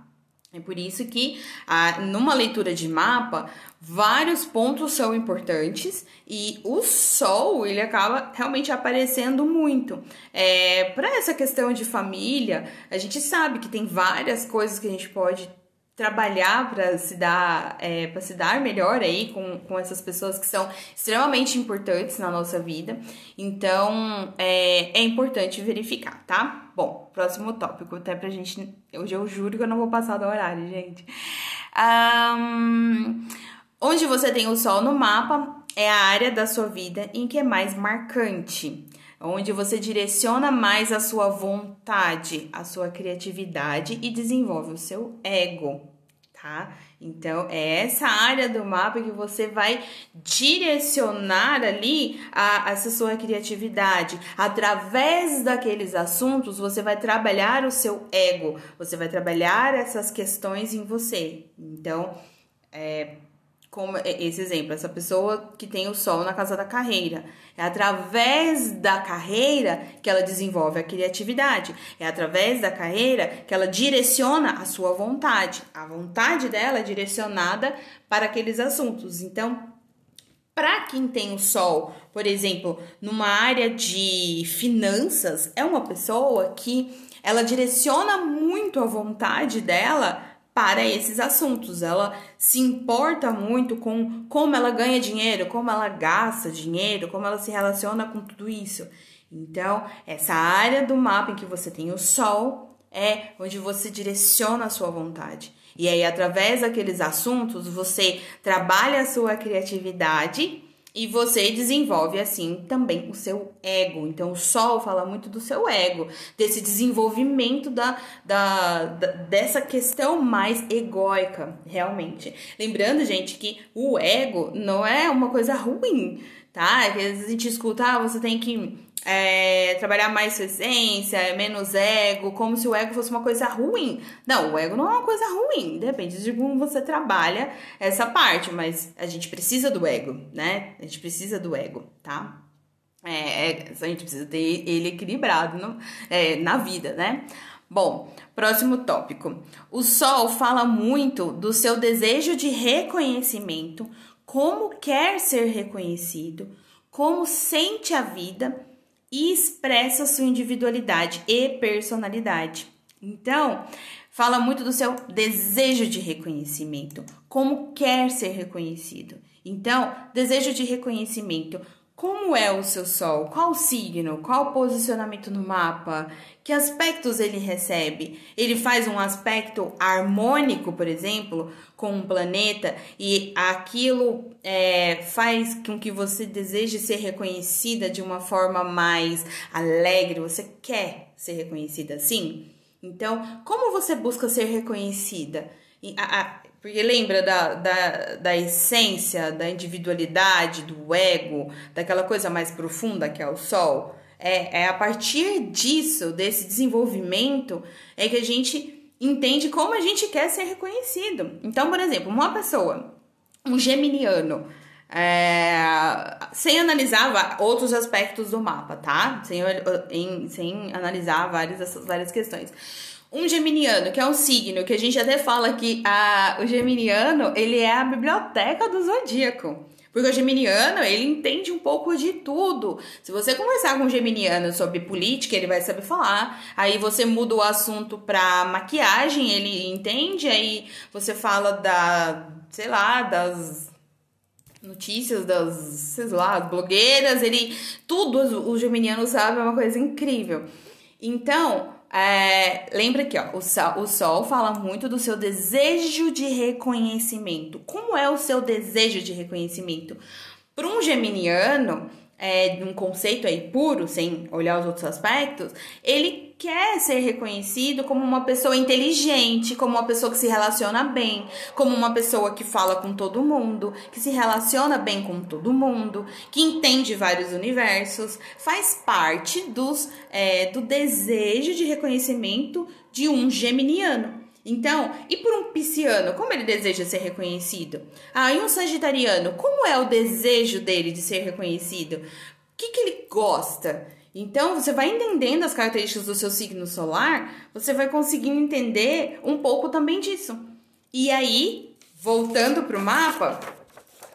É por isso que, ah, numa leitura de mapa, vários pontos são importantes e o Sol ele acaba realmente aparecendo muito. É, Para essa questão de família, a gente sabe que tem várias coisas que a gente pode trabalhar para se dar é, para se dar melhor aí com, com essas pessoas que são extremamente importantes na nossa vida. Então é, é importante verificar tá? Bom próximo tópico até pra gente hoje eu juro que eu não vou passar do horário gente. Um, onde você tem o sol no mapa é a área da sua vida em que é mais marcante onde você direciona mais a sua vontade, a sua criatividade e desenvolve o seu ego, tá? Então, é essa área do mapa que você vai direcionar ali a, essa sua criatividade. Através daqueles assuntos, você vai trabalhar o seu ego, você vai trabalhar essas questões em você. Então, é, como esse exemplo, essa pessoa que tem o sol na casa da carreira. É através da carreira que ela desenvolve a criatividade. É através da carreira que ela direciona a sua vontade. A vontade dela é direcionada para aqueles assuntos. Então, para quem tem o sol, por exemplo, numa área de finanças, é uma pessoa que ela direciona muito a vontade dela para esses assuntos. Ela se importa muito com como ela ganha dinheiro, como ela gasta dinheiro, como ela se relaciona com tudo isso. Então, essa área do mapa em que você tem o sol é onde você direciona a sua vontade. E aí, através daqueles assuntos, você trabalha a sua criatividade e você desenvolve assim também o seu ego. Então, o Sol fala muito do seu ego, desse desenvolvimento da, da, da, dessa questão mais egóica, realmente. Lembrando, gente, que o ego não é uma coisa ruim, tá? Que às vezes a gente escuta, ah, você tem que é, trabalhar mais sua essência, é menos ego, como se o ego fosse uma coisa ruim. Não, o ego não é uma coisa ruim, depende de como você trabalha essa parte, mas a gente precisa do ego, né? A gente precisa do ego, tá? É, é a gente precisa ter ele equilibrado no, é, na vida, né? Bom, próximo tópico. O Sol fala muito do seu desejo de reconhecimento como quer ser reconhecido, como sente a vida e expressa sua individualidade e personalidade. Então, fala muito do seu desejo de reconhecimento, como quer ser reconhecido. Então, desejo de reconhecimento. Como é o seu sol? Qual signo? Qual posicionamento no mapa? Que aspectos ele recebe? Ele faz um aspecto harmônico, por exemplo, com um planeta e aquilo é, faz com que você deseje ser reconhecida de uma forma mais alegre. Você quer ser reconhecida assim? Então, como você busca ser reconhecida? A, a, porque lembra da, da, da essência, da individualidade, do ego, daquela coisa mais profunda que é o sol? É, é a partir disso, desse desenvolvimento, é que a gente entende como a gente quer ser reconhecido. Então, por exemplo, uma pessoa, um geminiano, é, sem analisar outros aspectos do mapa, tá? Sem, em, sem analisar várias, essas várias questões. Um geminiano, que é um signo, que a gente até fala que a, o geminiano, ele é a biblioteca do zodíaco. Porque o geminiano, ele entende um pouco de tudo. Se você conversar com um geminiano sobre política, ele vai saber falar. Aí você muda o assunto pra maquiagem, ele entende. Aí você fala da, sei lá, das notícias das, sei lá, blogueiras, ele tudo o geminiano sabe, é uma coisa incrível. Então, é, lembra aqui, ó, o sol, o sol fala muito do seu desejo de reconhecimento. Como é o seu desejo de reconhecimento? Para um geminiano, é, um conceito aí puro, sem olhar os outros aspectos, ele quer ser reconhecido como uma pessoa inteligente, como uma pessoa que se relaciona bem, como uma pessoa que fala com todo mundo, que se relaciona bem com todo mundo, que entende vários universos, faz parte dos, é, do desejo de reconhecimento de um geminiano. Então, e por um pisciano, como ele deseja ser reconhecido? Ah, e um sagitariano, como é o desejo dele de ser reconhecido? O que, que ele gosta? Então, você vai entendendo as características do seu signo solar, você vai conseguindo entender um pouco também disso. E aí, voltando para o mapa,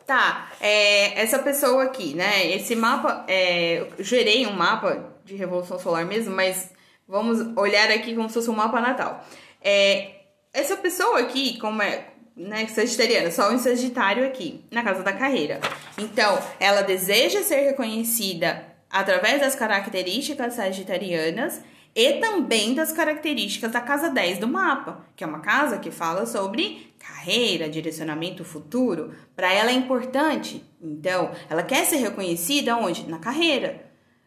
tá, é, essa pessoa aqui, né? Esse mapa, é, eu gerei um mapa de Revolução Solar mesmo, mas vamos olhar aqui como se fosse um mapa natal. É, essa pessoa aqui, como é né, sagitariana, só em Sagitário aqui, na casa da carreira. Então, ela deseja ser reconhecida através das características sagitarianas e também das características da casa 10 do mapa, que é uma casa que fala sobre carreira, direcionamento futuro. Para ela é importante. Então, ela quer ser reconhecida onde? Na carreira.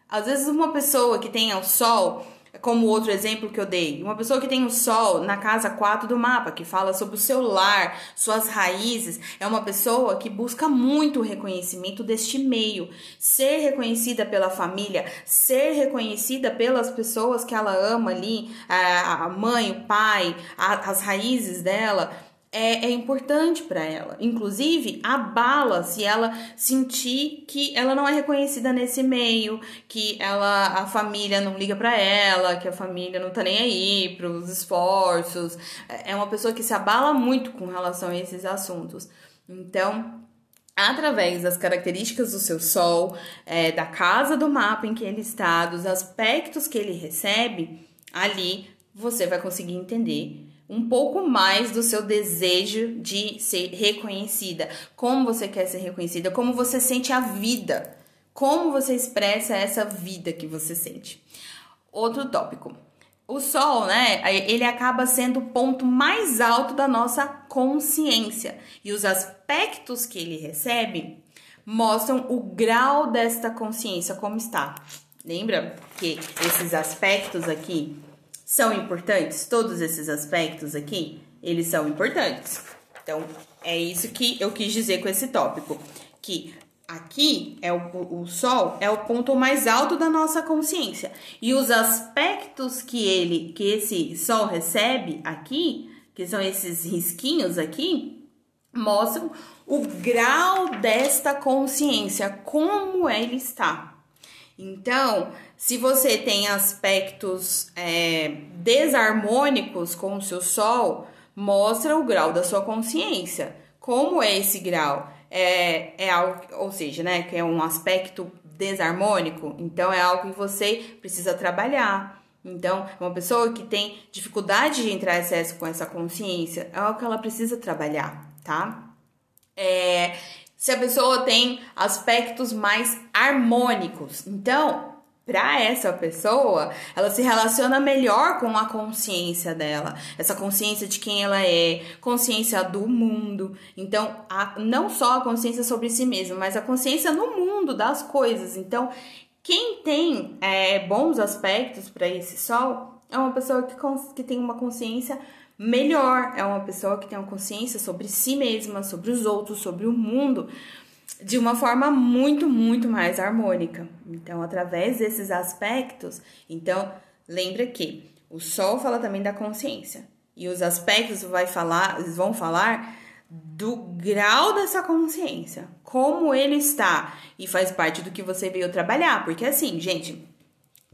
Às vezes uma pessoa que tenha o sol como outro exemplo que eu dei, uma pessoa que tem o sol na casa 4 do mapa, que fala sobre o seu lar, suas raízes, é uma pessoa que busca muito o reconhecimento deste meio, ser reconhecida pela família, ser reconhecida pelas pessoas que ela ama ali, a mãe, o pai, as raízes dela é, é importante para ela. Inclusive, abala se ela sentir que ela não é reconhecida nesse meio, que ela a família não liga para ela, que a família não tá nem aí para os esforços. É uma pessoa que se abala muito com relação a esses assuntos. Então, através das características do seu sol, é, da casa do mapa em que ele está, dos aspectos que ele recebe, ali você vai conseguir entender um pouco mais do seu desejo de ser reconhecida, como você quer ser reconhecida, como você sente a vida, como você expressa essa vida que você sente. Outro tópico. O sol, né, ele acaba sendo o ponto mais alto da nossa consciência e os aspectos que ele recebe mostram o grau desta consciência como está. Lembra que esses aspectos aqui são importantes? Todos esses aspectos aqui, eles são importantes. Então, é isso que eu quis dizer com esse tópico. Que aqui é o, o Sol é o ponto mais alto da nossa consciência. E os aspectos que ele, que esse Sol recebe aqui, que são esses risquinhos aqui, mostram o grau desta consciência, como ele está. Então, se você tem aspectos é, desarmônicos com o seu Sol, mostra o grau da sua consciência. Como é esse grau? é, é algo, ou seja, né, que é um aspecto desarmônico, então é algo que você precisa trabalhar. Então, uma pessoa que tem dificuldade de entrar em excesso com essa consciência é algo que ela precisa trabalhar, tá? É, se a pessoa tem aspectos mais harmônicos, então para essa pessoa, ela se relaciona melhor com a consciência dela, essa consciência de quem ela é, consciência do mundo. Então, a, não só a consciência sobre si mesma, mas a consciência no mundo das coisas. Então, quem tem é, bons aspectos para esse sol é uma pessoa que, que tem uma consciência melhor, é uma pessoa que tem uma consciência sobre si mesma, sobre os outros, sobre o mundo de uma forma muito, muito mais harmônica. Então, através desses aspectos, então, lembra que o sol fala também da consciência. E os aspectos vai falar, vão falar do grau dessa consciência, como ele está e faz parte do que você veio trabalhar, porque assim, gente,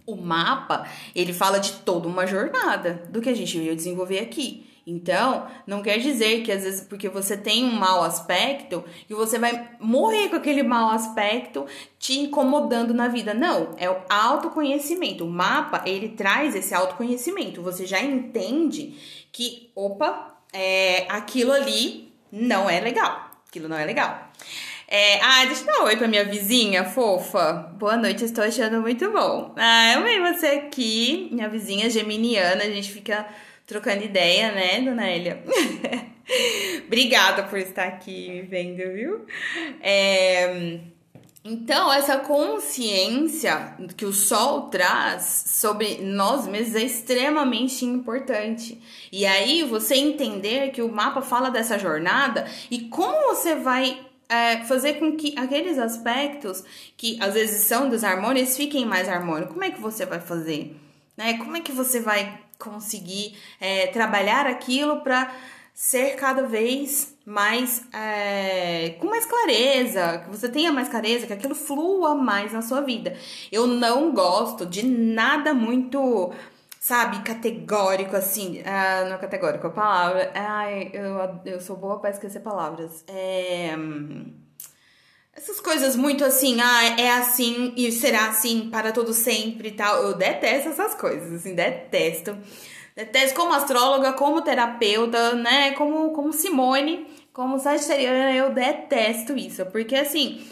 o mapa, ele fala de toda uma jornada do que a gente veio desenvolver aqui. Então, não quer dizer que às vezes porque você tem um mau aspecto, que você vai morrer com aquele mau aspecto te incomodando na vida. Não, é o autoconhecimento. O mapa, ele traz esse autoconhecimento. Você já entende que, opa, é, aquilo ali não é legal. Aquilo não é legal. É, ah, deixa eu dar um oi pra minha vizinha fofa. Boa noite, estou achando muito bom. Ah, eu amei você aqui, minha vizinha geminiana. A gente fica trocando ideia, né, dona Elia? Obrigada por estar aqui me vendo, viu? É, então, essa consciência que o sol traz sobre nós mesmos é extremamente importante. E aí, você entender que o mapa fala dessa jornada e como você vai é, fazer com que aqueles aspectos que às vezes são desarmônicos fiquem mais harmônicos. Como é que você vai fazer? Né? Como é que você vai conseguir é, trabalhar aquilo para ser cada vez mais é, com mais clareza, que você tenha mais clareza, que aquilo flua mais na sua vida. Eu não gosto de nada muito, sabe, categórico assim. Ah, não é categórico a palavra. Ai, eu, eu sou boa para esquecer palavras. É. Essas coisas muito assim, ah, é assim e será assim para todo sempre e tal. Eu detesto essas coisas, assim, detesto. Detesto como astróloga, como terapeuta, né? Como, como Simone, como sagitariana, eu detesto isso. Porque assim,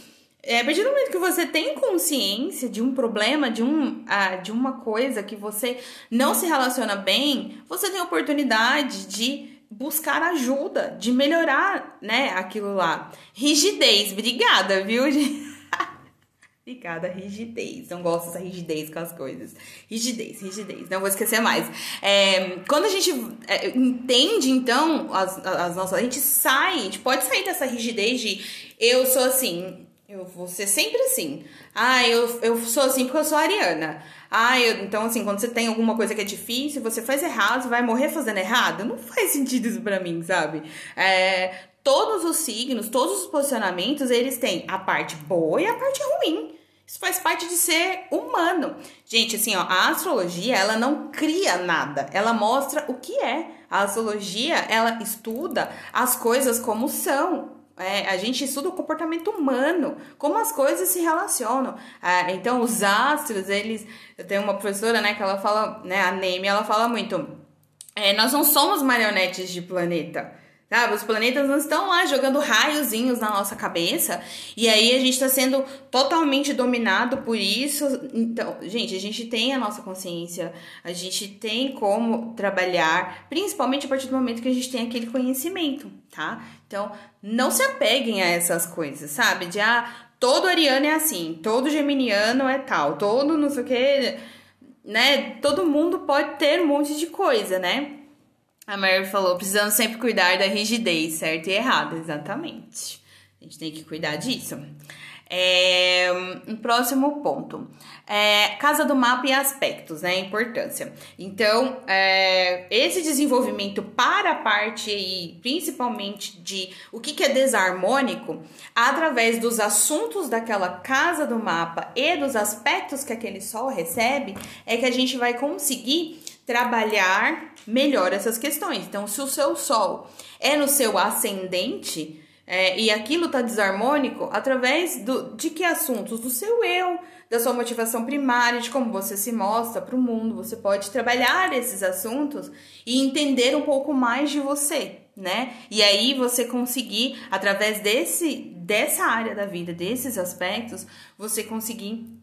é, a partir do momento que você tem consciência de um problema, de, um, ah, de uma coisa que você não se relaciona bem, você tem a oportunidade de buscar ajuda, de melhorar, né, aquilo lá. Rigidez, obrigada, viu? Obrigada, rigidez. Não gosto dessa rigidez com as coisas. Rigidez, rigidez. Não vou esquecer mais. É, quando a gente é, entende, então, as, as nossas. A gente sai, a gente pode sair dessa rigidez de eu sou assim, eu vou ser sempre assim. Ah, eu, eu sou assim porque eu sou ariana. Ah, eu, então assim, quando você tem alguma coisa que é difícil, você faz errado, você vai morrer fazendo errado. Não faz sentido isso pra mim, sabe? É, todos os signos, todos os posicionamentos, eles têm a parte boa e a parte ruim. Isso faz parte de ser humano. Gente, assim, ó, a astrologia, ela não cria nada, ela mostra o que é. A astrologia, ela estuda as coisas como são. É, a gente estuda o comportamento humano, como as coisas se relacionam. É, então, os astros, eles. Eu tenho uma professora, né, que ela fala, né, a Neme, ela fala muito. É, nós não somos marionetes de planeta. Sabe? Os planetas não estão lá jogando raiozinhos na nossa cabeça e aí a gente está sendo totalmente dominado por isso. Então, gente, a gente tem a nossa consciência, a gente tem como trabalhar, principalmente a partir do momento que a gente tem aquele conhecimento, tá? Então, não se apeguem a essas coisas, sabe? De ah, todo ariano é assim, todo geminiano é tal, todo não sei o que, né? Todo mundo pode ter um monte de coisa, né? A Mary falou: precisamos sempre cuidar da rigidez, certo e errado. Exatamente. A gente tem que cuidar disso. É, um próximo ponto. É, casa do mapa e aspectos, né? Importância. Então, é, esse desenvolvimento para a parte aí, principalmente de o que, que é desarmônico, através dos assuntos daquela casa do mapa e dos aspectos que aquele sol recebe, é que a gente vai conseguir trabalhar melhor essas questões. Então, se o seu sol é no seu ascendente, É, e aquilo tá desarmônico através do, de que assuntos? Do seu eu, da sua motivação primária, de como você se mostra para o mundo. Você pode trabalhar esses assuntos e entender um pouco mais de você, né? E aí você conseguir, através desse, dessa área da vida, desses aspectos, você conseguir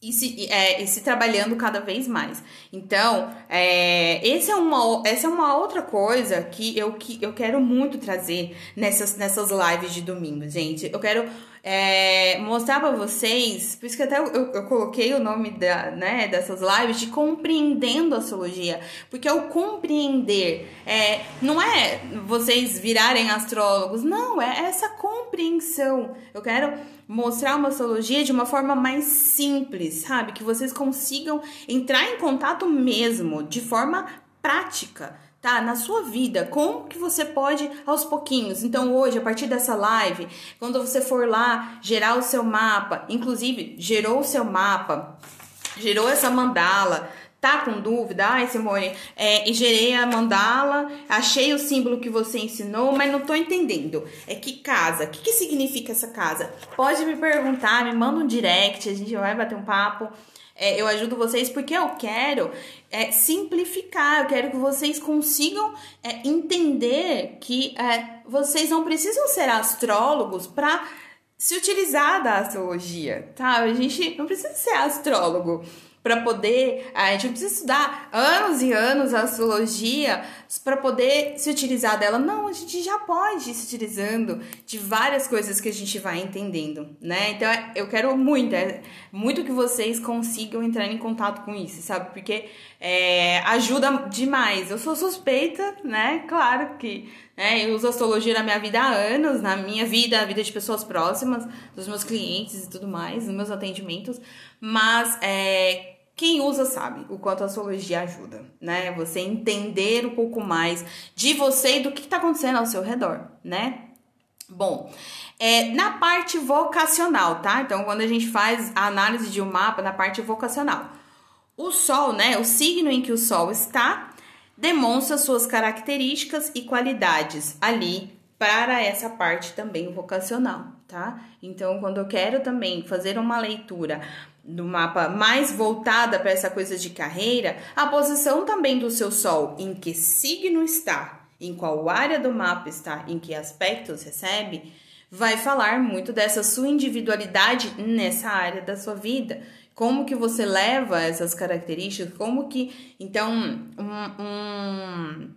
e se, é, e se trabalhando cada vez mais. Então, é, esse é uma, essa é uma outra coisa que eu, que eu quero muito trazer nessas, nessas lives de domingo, gente. Eu quero é, mostrar para vocês, por isso que até eu, eu, coloquei o nome da, né, dessas lives de compreendendo a astrologia, porque o compreender é, não é vocês virarem astrólogos, não, é essa compreensão. Eu quero mostrar uma astrologia de uma forma mais simples, sabe? Que vocês consigam entrar em contato mesmo, de forma prática tá? Na sua vida, como que você pode aos pouquinhos. Então, hoje, a partir dessa live, quando você for lá gerar o seu mapa, inclusive gerou o seu mapa, gerou essa mandala, Tá com dúvida? Ai, Simone, é, gerei a mandala, achei o símbolo que você ensinou, mas não tô entendendo. É que casa? O que, que significa essa casa? Pode me perguntar, me manda um direct, a gente vai bater um papo. É, eu ajudo vocês porque eu quero é, simplificar, eu quero que vocês consigam é, entender que é, vocês não precisam ser astrólogos para se utilizar da astrologia, tá? A gente não precisa ser astrólogo para poder. A gente não precisa estudar anos e anos a astrologia para poder se utilizar dela. Não, a gente já pode ir se utilizando de várias coisas que a gente vai entendendo, né? Então eu quero muito, é, muito que vocês consigam entrar em contato com isso, sabe? Porque é, ajuda demais. Eu sou suspeita, né? Claro que né, eu uso astrologia na minha vida há anos, na minha vida, na vida de pessoas próximas, dos meus clientes e tudo mais, nos meus atendimentos, mas é, quem usa sabe o quanto a astrologia ajuda, né? Você entender um pouco mais de você e do que está acontecendo ao seu redor, né? Bom, é, na parte vocacional, tá? Então, quando a gente faz a análise de um mapa na parte vocacional, o Sol, né, o signo em que o Sol está, demonstra suas características e qualidades ali para essa parte também vocacional, tá? Então, quando eu quero também fazer uma leitura do mapa mais voltada para essa coisa de carreira, a posição também do seu Sol, em que signo está, em qual área do mapa está, em que aspectos recebe, vai falar muito dessa sua individualidade nessa área da sua vida como que você leva essas características, como que, então, um, um,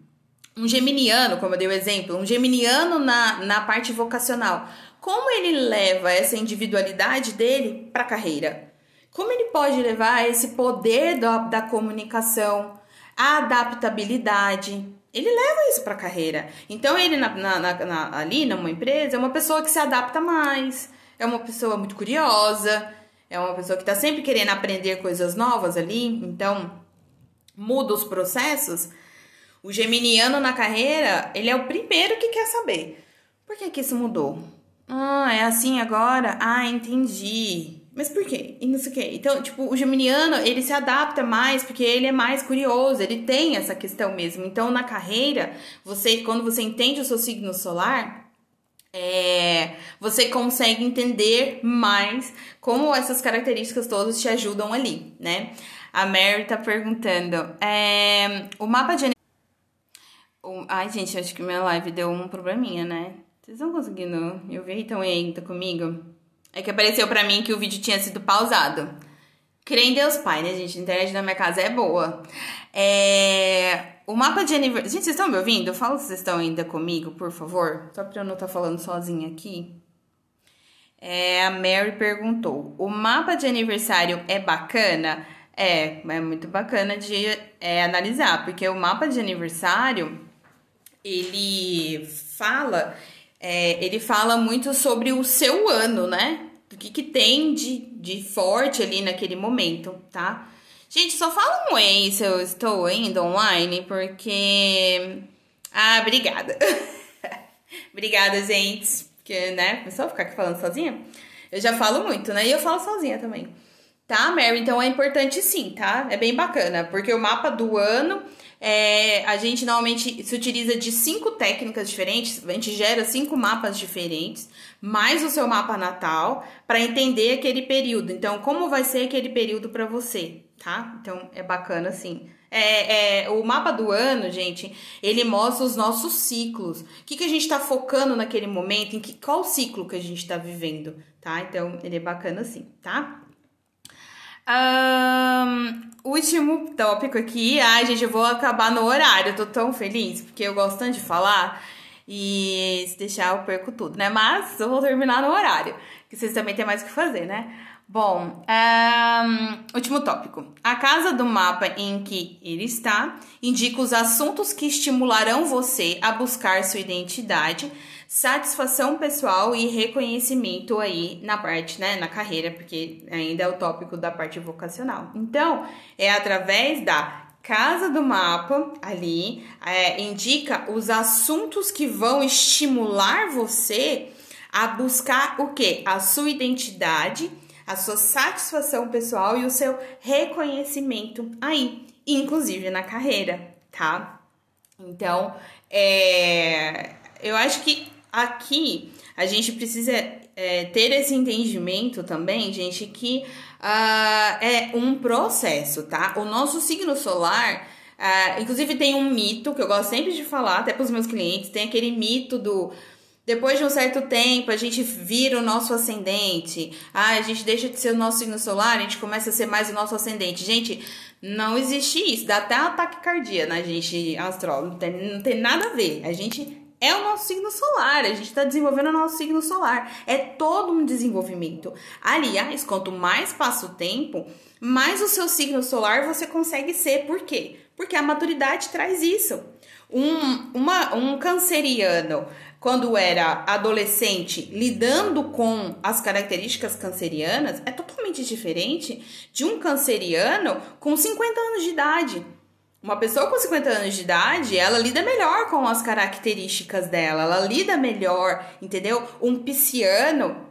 um geminiano, como eu dei o exemplo, um geminiano na, na parte vocacional, como ele leva essa individualidade dele para a carreira? Como ele pode levar esse poder da, da comunicação, a adaptabilidade, ele leva isso para a carreira. Então, ele na, na, na, ali numa empresa é uma pessoa que se adapta mais, é uma pessoa muito curiosa, é uma pessoa que está sempre querendo aprender coisas novas ali, então muda os processos. O geminiano na carreira, ele é o primeiro que quer saber. Por que, que isso mudou? Ah, é assim agora? Ah, entendi. Mas por quê? E não sei o quê. Então, tipo, o geminiano, ele se adapta mais porque ele é mais curioso, ele tem essa questão mesmo. Então, na carreira, você, quando você entende o seu signo solar, é, você consegue entender mais como essas características todas te ajudam ali, né? A Mary tá perguntando: é, o mapa de. Ai, gente, acho que minha live deu um probleminha, né? Vocês estão conseguindo eu ver então ainda comigo? É que apareceu pra mim que o vídeo tinha sido pausado. Crê em Deus Pai, né, gente? A internet da minha casa é boa. É... O mapa de aniversário. Gente, vocês estão me ouvindo? Fala se vocês estão ainda comigo, por favor. Só pra eu não estar tá falando sozinha aqui. É, a Mary perguntou: o mapa de aniversário é bacana? É, é muito bacana de é, analisar, porque o mapa de aniversário ele fala, é, ele fala muito sobre o seu ano, né? O que, que tem de, de forte ali naquele momento, tá? Gente, só fala um oi se eu estou indo online, porque. Ah, obrigada. obrigada, gente. Porque, né? Pessoal ficar aqui falando sozinha. Eu já falo muito, né? E eu falo sozinha também. Tá, Mary? Então é importante sim, tá? É bem bacana, porque o mapa do ano, é, a gente normalmente se utiliza de cinco técnicas diferentes, a gente gera cinco mapas diferentes, mais o seu mapa natal, para entender aquele período. Então, como vai ser aquele período para você, tá? Então é bacana assim. É, é, o mapa do ano, gente, ele mostra os nossos ciclos. O que, que a gente está focando naquele momento, em que, qual ciclo que a gente está vivendo, tá? Então, ele é bacana assim, tá? Um, último tópico aqui. Ai, gente, eu vou acabar no horário. Eu tô tão feliz, porque eu gosto tanto de falar. E se deixar, eu perco tudo, né? Mas eu vou terminar no horário. Que vocês também têm mais o que fazer, né? Bom, um, último tópico. A casa do mapa em que ele está indica os assuntos que estimularão você a buscar sua identidade satisfação pessoal e reconhecimento aí na parte, né, na carreira, porque ainda é o tópico da parte vocacional. Então, é através da casa do mapa ali, é, indica os assuntos que vão estimular você a buscar o que? A sua identidade, a sua satisfação pessoal e o seu reconhecimento aí, inclusive na carreira, tá? Então, é, eu acho que aqui a gente precisa é, ter esse entendimento também, gente, que uh, é um processo, tá? O nosso signo solar. Uh, inclusive tem um mito que eu gosto sempre de falar, até para os meus clientes, tem aquele mito do depois de um certo tempo, a gente vira o nosso ascendente. Ah, a gente deixa de ser o nosso signo solar, a gente começa a ser mais o nosso ascendente. Gente, não existe isso. Dá até um ataque cardíaco na gente, astrólogo. Não tem, não tem nada a ver. A gente é o nosso signo solar, a gente está desenvolvendo o nosso signo solar. É todo um desenvolvimento. Aliás, quanto mais passa o tempo, mais o seu signo solar você consegue ser. Por quê? Porque a maturidade traz isso. Um, uma, um canceriano, quando era adolescente, lidando com as características cancerianas, é totalmente diferente de um canceriano com 50 anos de idade. Uma pessoa com 50 anos de idade, ela lida melhor com as características dela, ela lida melhor, entendeu? Um pisciano,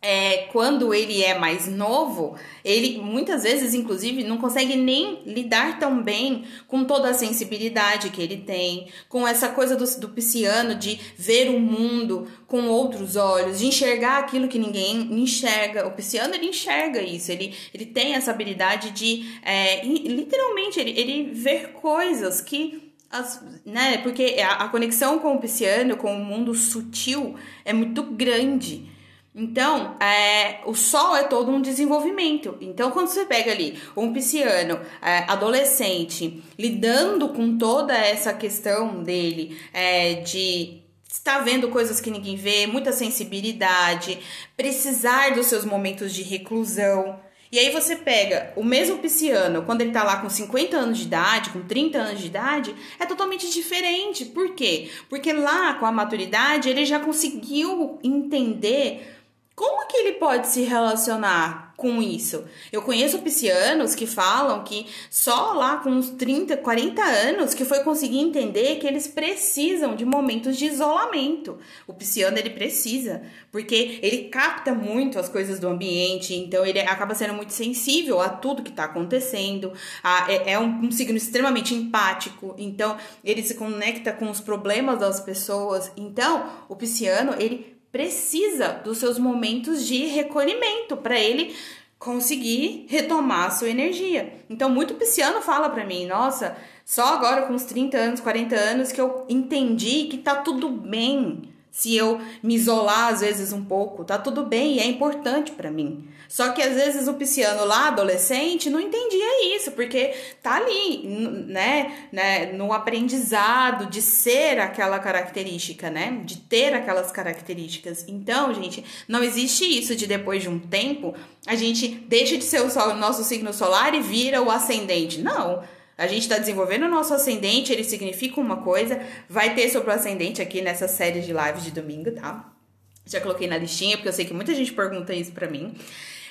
é, quando ele é mais novo, ele muitas vezes, inclusive, não consegue nem lidar tão bem com toda a sensibilidade que ele tem, com essa coisa do, do pisciano de ver o mundo com outros olhos, de enxergar aquilo que ninguém enxerga. O pisciano ele enxerga isso, ele, ele tem essa habilidade de é, literalmente ele, ele ver coisas que as, né, porque a, a conexão com o pisciano, com o mundo sutil, é muito grande. Então, é, o sol é todo um desenvolvimento. Então, quando você pega ali um pisciano é, adolescente lidando com toda essa questão dele é, de estar vendo coisas que ninguém vê, muita sensibilidade, precisar dos seus momentos de reclusão. E aí você pega o mesmo pisciano, quando ele tá lá com 50 anos de idade, com 30 anos de idade, é totalmente diferente. Por quê? Porque lá com a maturidade ele já conseguiu entender como que ele pode se relacionar com isso? Eu conheço piscianos que falam que só lá com uns 30, 40 anos que foi conseguir entender que eles precisam de momentos de isolamento. O pisciano ele precisa, porque ele capta muito as coisas do ambiente, então ele acaba sendo muito sensível a tudo que está acontecendo. A, é, é um, um signo extremamente empático, então ele se conecta com os problemas das pessoas. Então, o pisciano ele precisa dos seus momentos de recolhimento para ele conseguir retomar a sua energia. Então, muito pisciano fala para mim, nossa, só agora com uns 30 anos, 40 anos que eu entendi que tá tudo bem se eu me isolar às vezes um pouco, tá tudo bem é importante para mim. Só que às vezes o pisciano lá, adolescente, não entendia isso, porque tá ali, né, né, no aprendizado de ser aquela característica, né, de ter aquelas características. Então, gente, não existe isso de depois de um tempo a gente deixa de ser o, sol, o nosso signo solar e vira o ascendente. Não. A gente está desenvolvendo o nosso ascendente, ele significa uma coisa. Vai ter sobre o ascendente aqui nessa série de lives de domingo, tá? Já coloquei na listinha, porque eu sei que muita gente pergunta isso pra mim.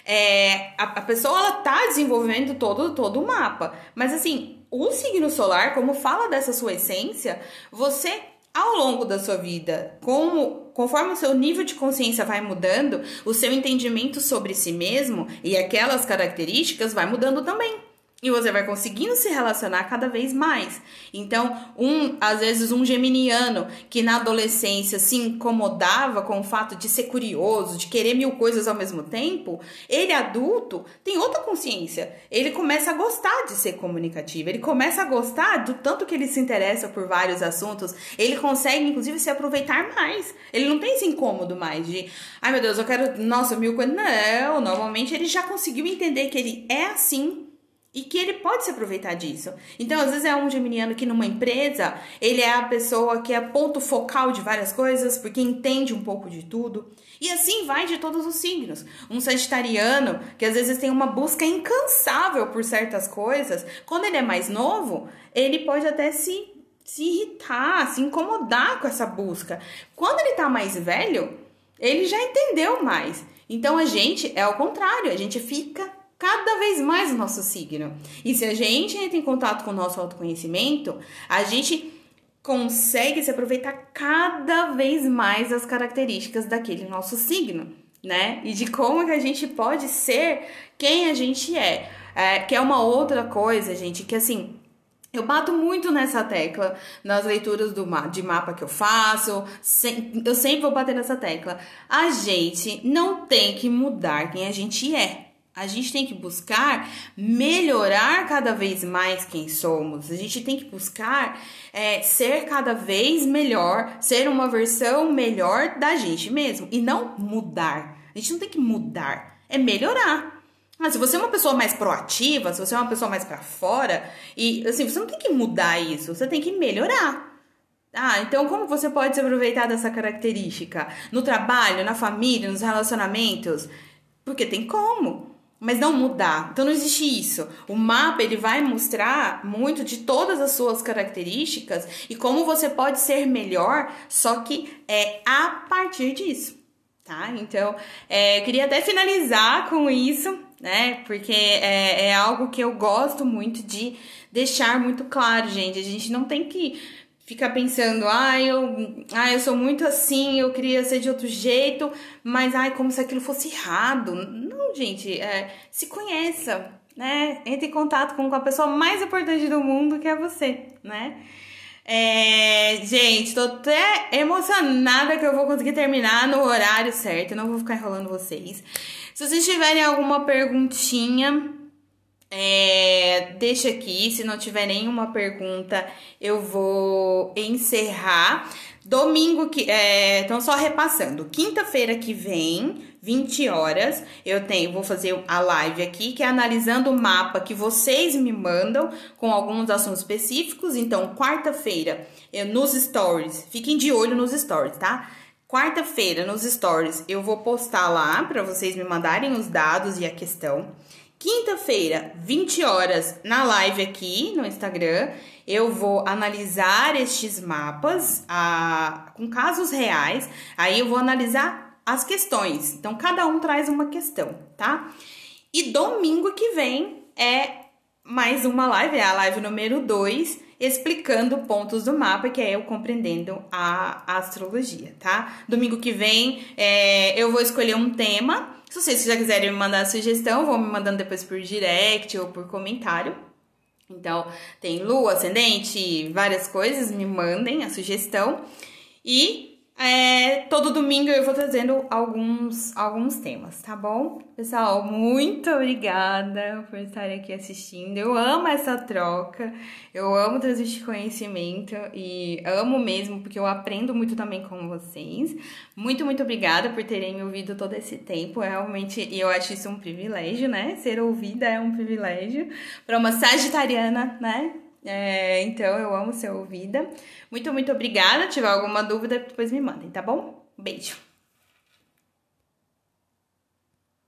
É, a, a, pessoa ela tá desenvolvendo todo, todo o mapa. Mas assim, o signo solar, como fala dessa sua essência, você ao longo da sua vida, como conforme o seu nível de consciência vai mudando, o seu entendimento sobre si mesmo e aquelas características vai mudando também. E você vai conseguindo se relacionar cada vez mais. Então, um, às vezes, um geminiano que na adolescência se incomodava com o fato de ser curioso, de querer mil coisas ao mesmo tempo, ele adulto tem outra consciência. Ele começa a gostar de ser comunicativo, ele começa a gostar do tanto que ele se interessa por vários assuntos, ele consegue, inclusive, se aproveitar mais. Ele não tem esse incômodo mais de, ai meu Deus, eu quero, nossa, mil coisas. Não, normalmente ele já conseguiu entender que ele é assim e que ele pode se aproveitar disso. Então, às vezes é um geminiano que numa empresa, ele é a pessoa que é ponto focal de várias coisas, porque entende um pouco de tudo. E assim vai de todos os signos. Um sagitariano, que às vezes tem uma busca incansável por certas coisas, quando ele é mais novo, ele pode até se se irritar, se incomodar com essa busca. Quando ele tá mais velho, ele já entendeu mais. Então a gente é ao contrário, a gente fica cada vez mais o nosso signo. E se a gente entra em contato com o nosso autoconhecimento, a gente consegue se aproveitar cada vez mais das características daquele nosso signo, né? E de como que a gente pode ser quem a gente é. é que é uma outra coisa, gente, que assim, eu bato muito nessa tecla nas leituras do ma de mapa que eu faço. eu sempre vou bater nessa tecla. A gente não tem que mudar quem a gente é. A gente tem que buscar melhorar cada vez mais quem somos. A gente tem que buscar é, ser cada vez melhor, ser uma versão melhor da gente mesmo e não mudar. A gente não tem que mudar, é melhorar. Ah, se você é uma pessoa mais proativa, se você é uma pessoa mais para fora, e assim, você não tem que mudar isso, você tem que melhorar. Ah, então como você pode se aproveitar dessa característica? No trabalho, na família, nos relacionamentos? Porque tem como mas não mudar. Então não existe isso. O mapa ele vai mostrar muito de todas as suas características e como você pode ser melhor, só que é a partir disso, tá? Então, é, eu queria até finalizar com isso, né? Porque é, é algo que eu gosto muito de deixar muito claro, gente. A gente não tem que ficar pensando, ah, eu, ah, eu sou muito assim, eu queria ser de outro jeito, mas ai, como se aquilo fosse errado. Não, gente, é, se conheça, né? Entre em contato com a pessoa mais importante do mundo, que é você, né? É, gente, tô até emocionada que eu vou conseguir terminar no horário certo, eu não vou ficar enrolando vocês. Se vocês tiverem alguma perguntinha, é, deixa aqui, se não tiver nenhuma pergunta, eu vou encerrar. Domingo que. É, então, só repassando. Quinta-feira que vem, 20 horas, eu tenho, vou fazer a live aqui, que é analisando o mapa que vocês me mandam com alguns assuntos específicos. Então, quarta-feira, nos stories, fiquem de olho nos stories, tá? Quarta-feira, nos stories, eu vou postar lá para vocês me mandarem os dados e a questão. Quinta-feira, 20 horas, na live aqui no Instagram, eu vou analisar estes mapas a, com casos reais. Aí eu vou analisar as questões. Então, cada um traz uma questão, tá? E domingo que vem é mais uma live, é a live número 2, explicando pontos do mapa, que é eu compreendendo a astrologia, tá? Domingo que vem é, eu vou escolher um tema se vocês já quiserem me mandar sugestão, vão me mandando depois por direct ou por comentário. Então, tem lua, ascendente, várias coisas, me mandem a sugestão. E é, todo domingo eu vou trazendo alguns, alguns temas, tá bom? Pessoal, muito obrigada por estarem aqui assistindo. Eu amo essa troca, eu amo transmitir conhecimento e amo mesmo porque eu aprendo muito também com vocês. Muito, muito obrigada por terem me ouvido todo esse tempo. Realmente, eu acho isso um privilégio, né? Ser ouvida é um privilégio para uma sagitariana, né? É, então, eu amo ser ouvida. Muito, muito obrigada. Se tiver alguma dúvida, depois me mandem, tá bom? Beijo.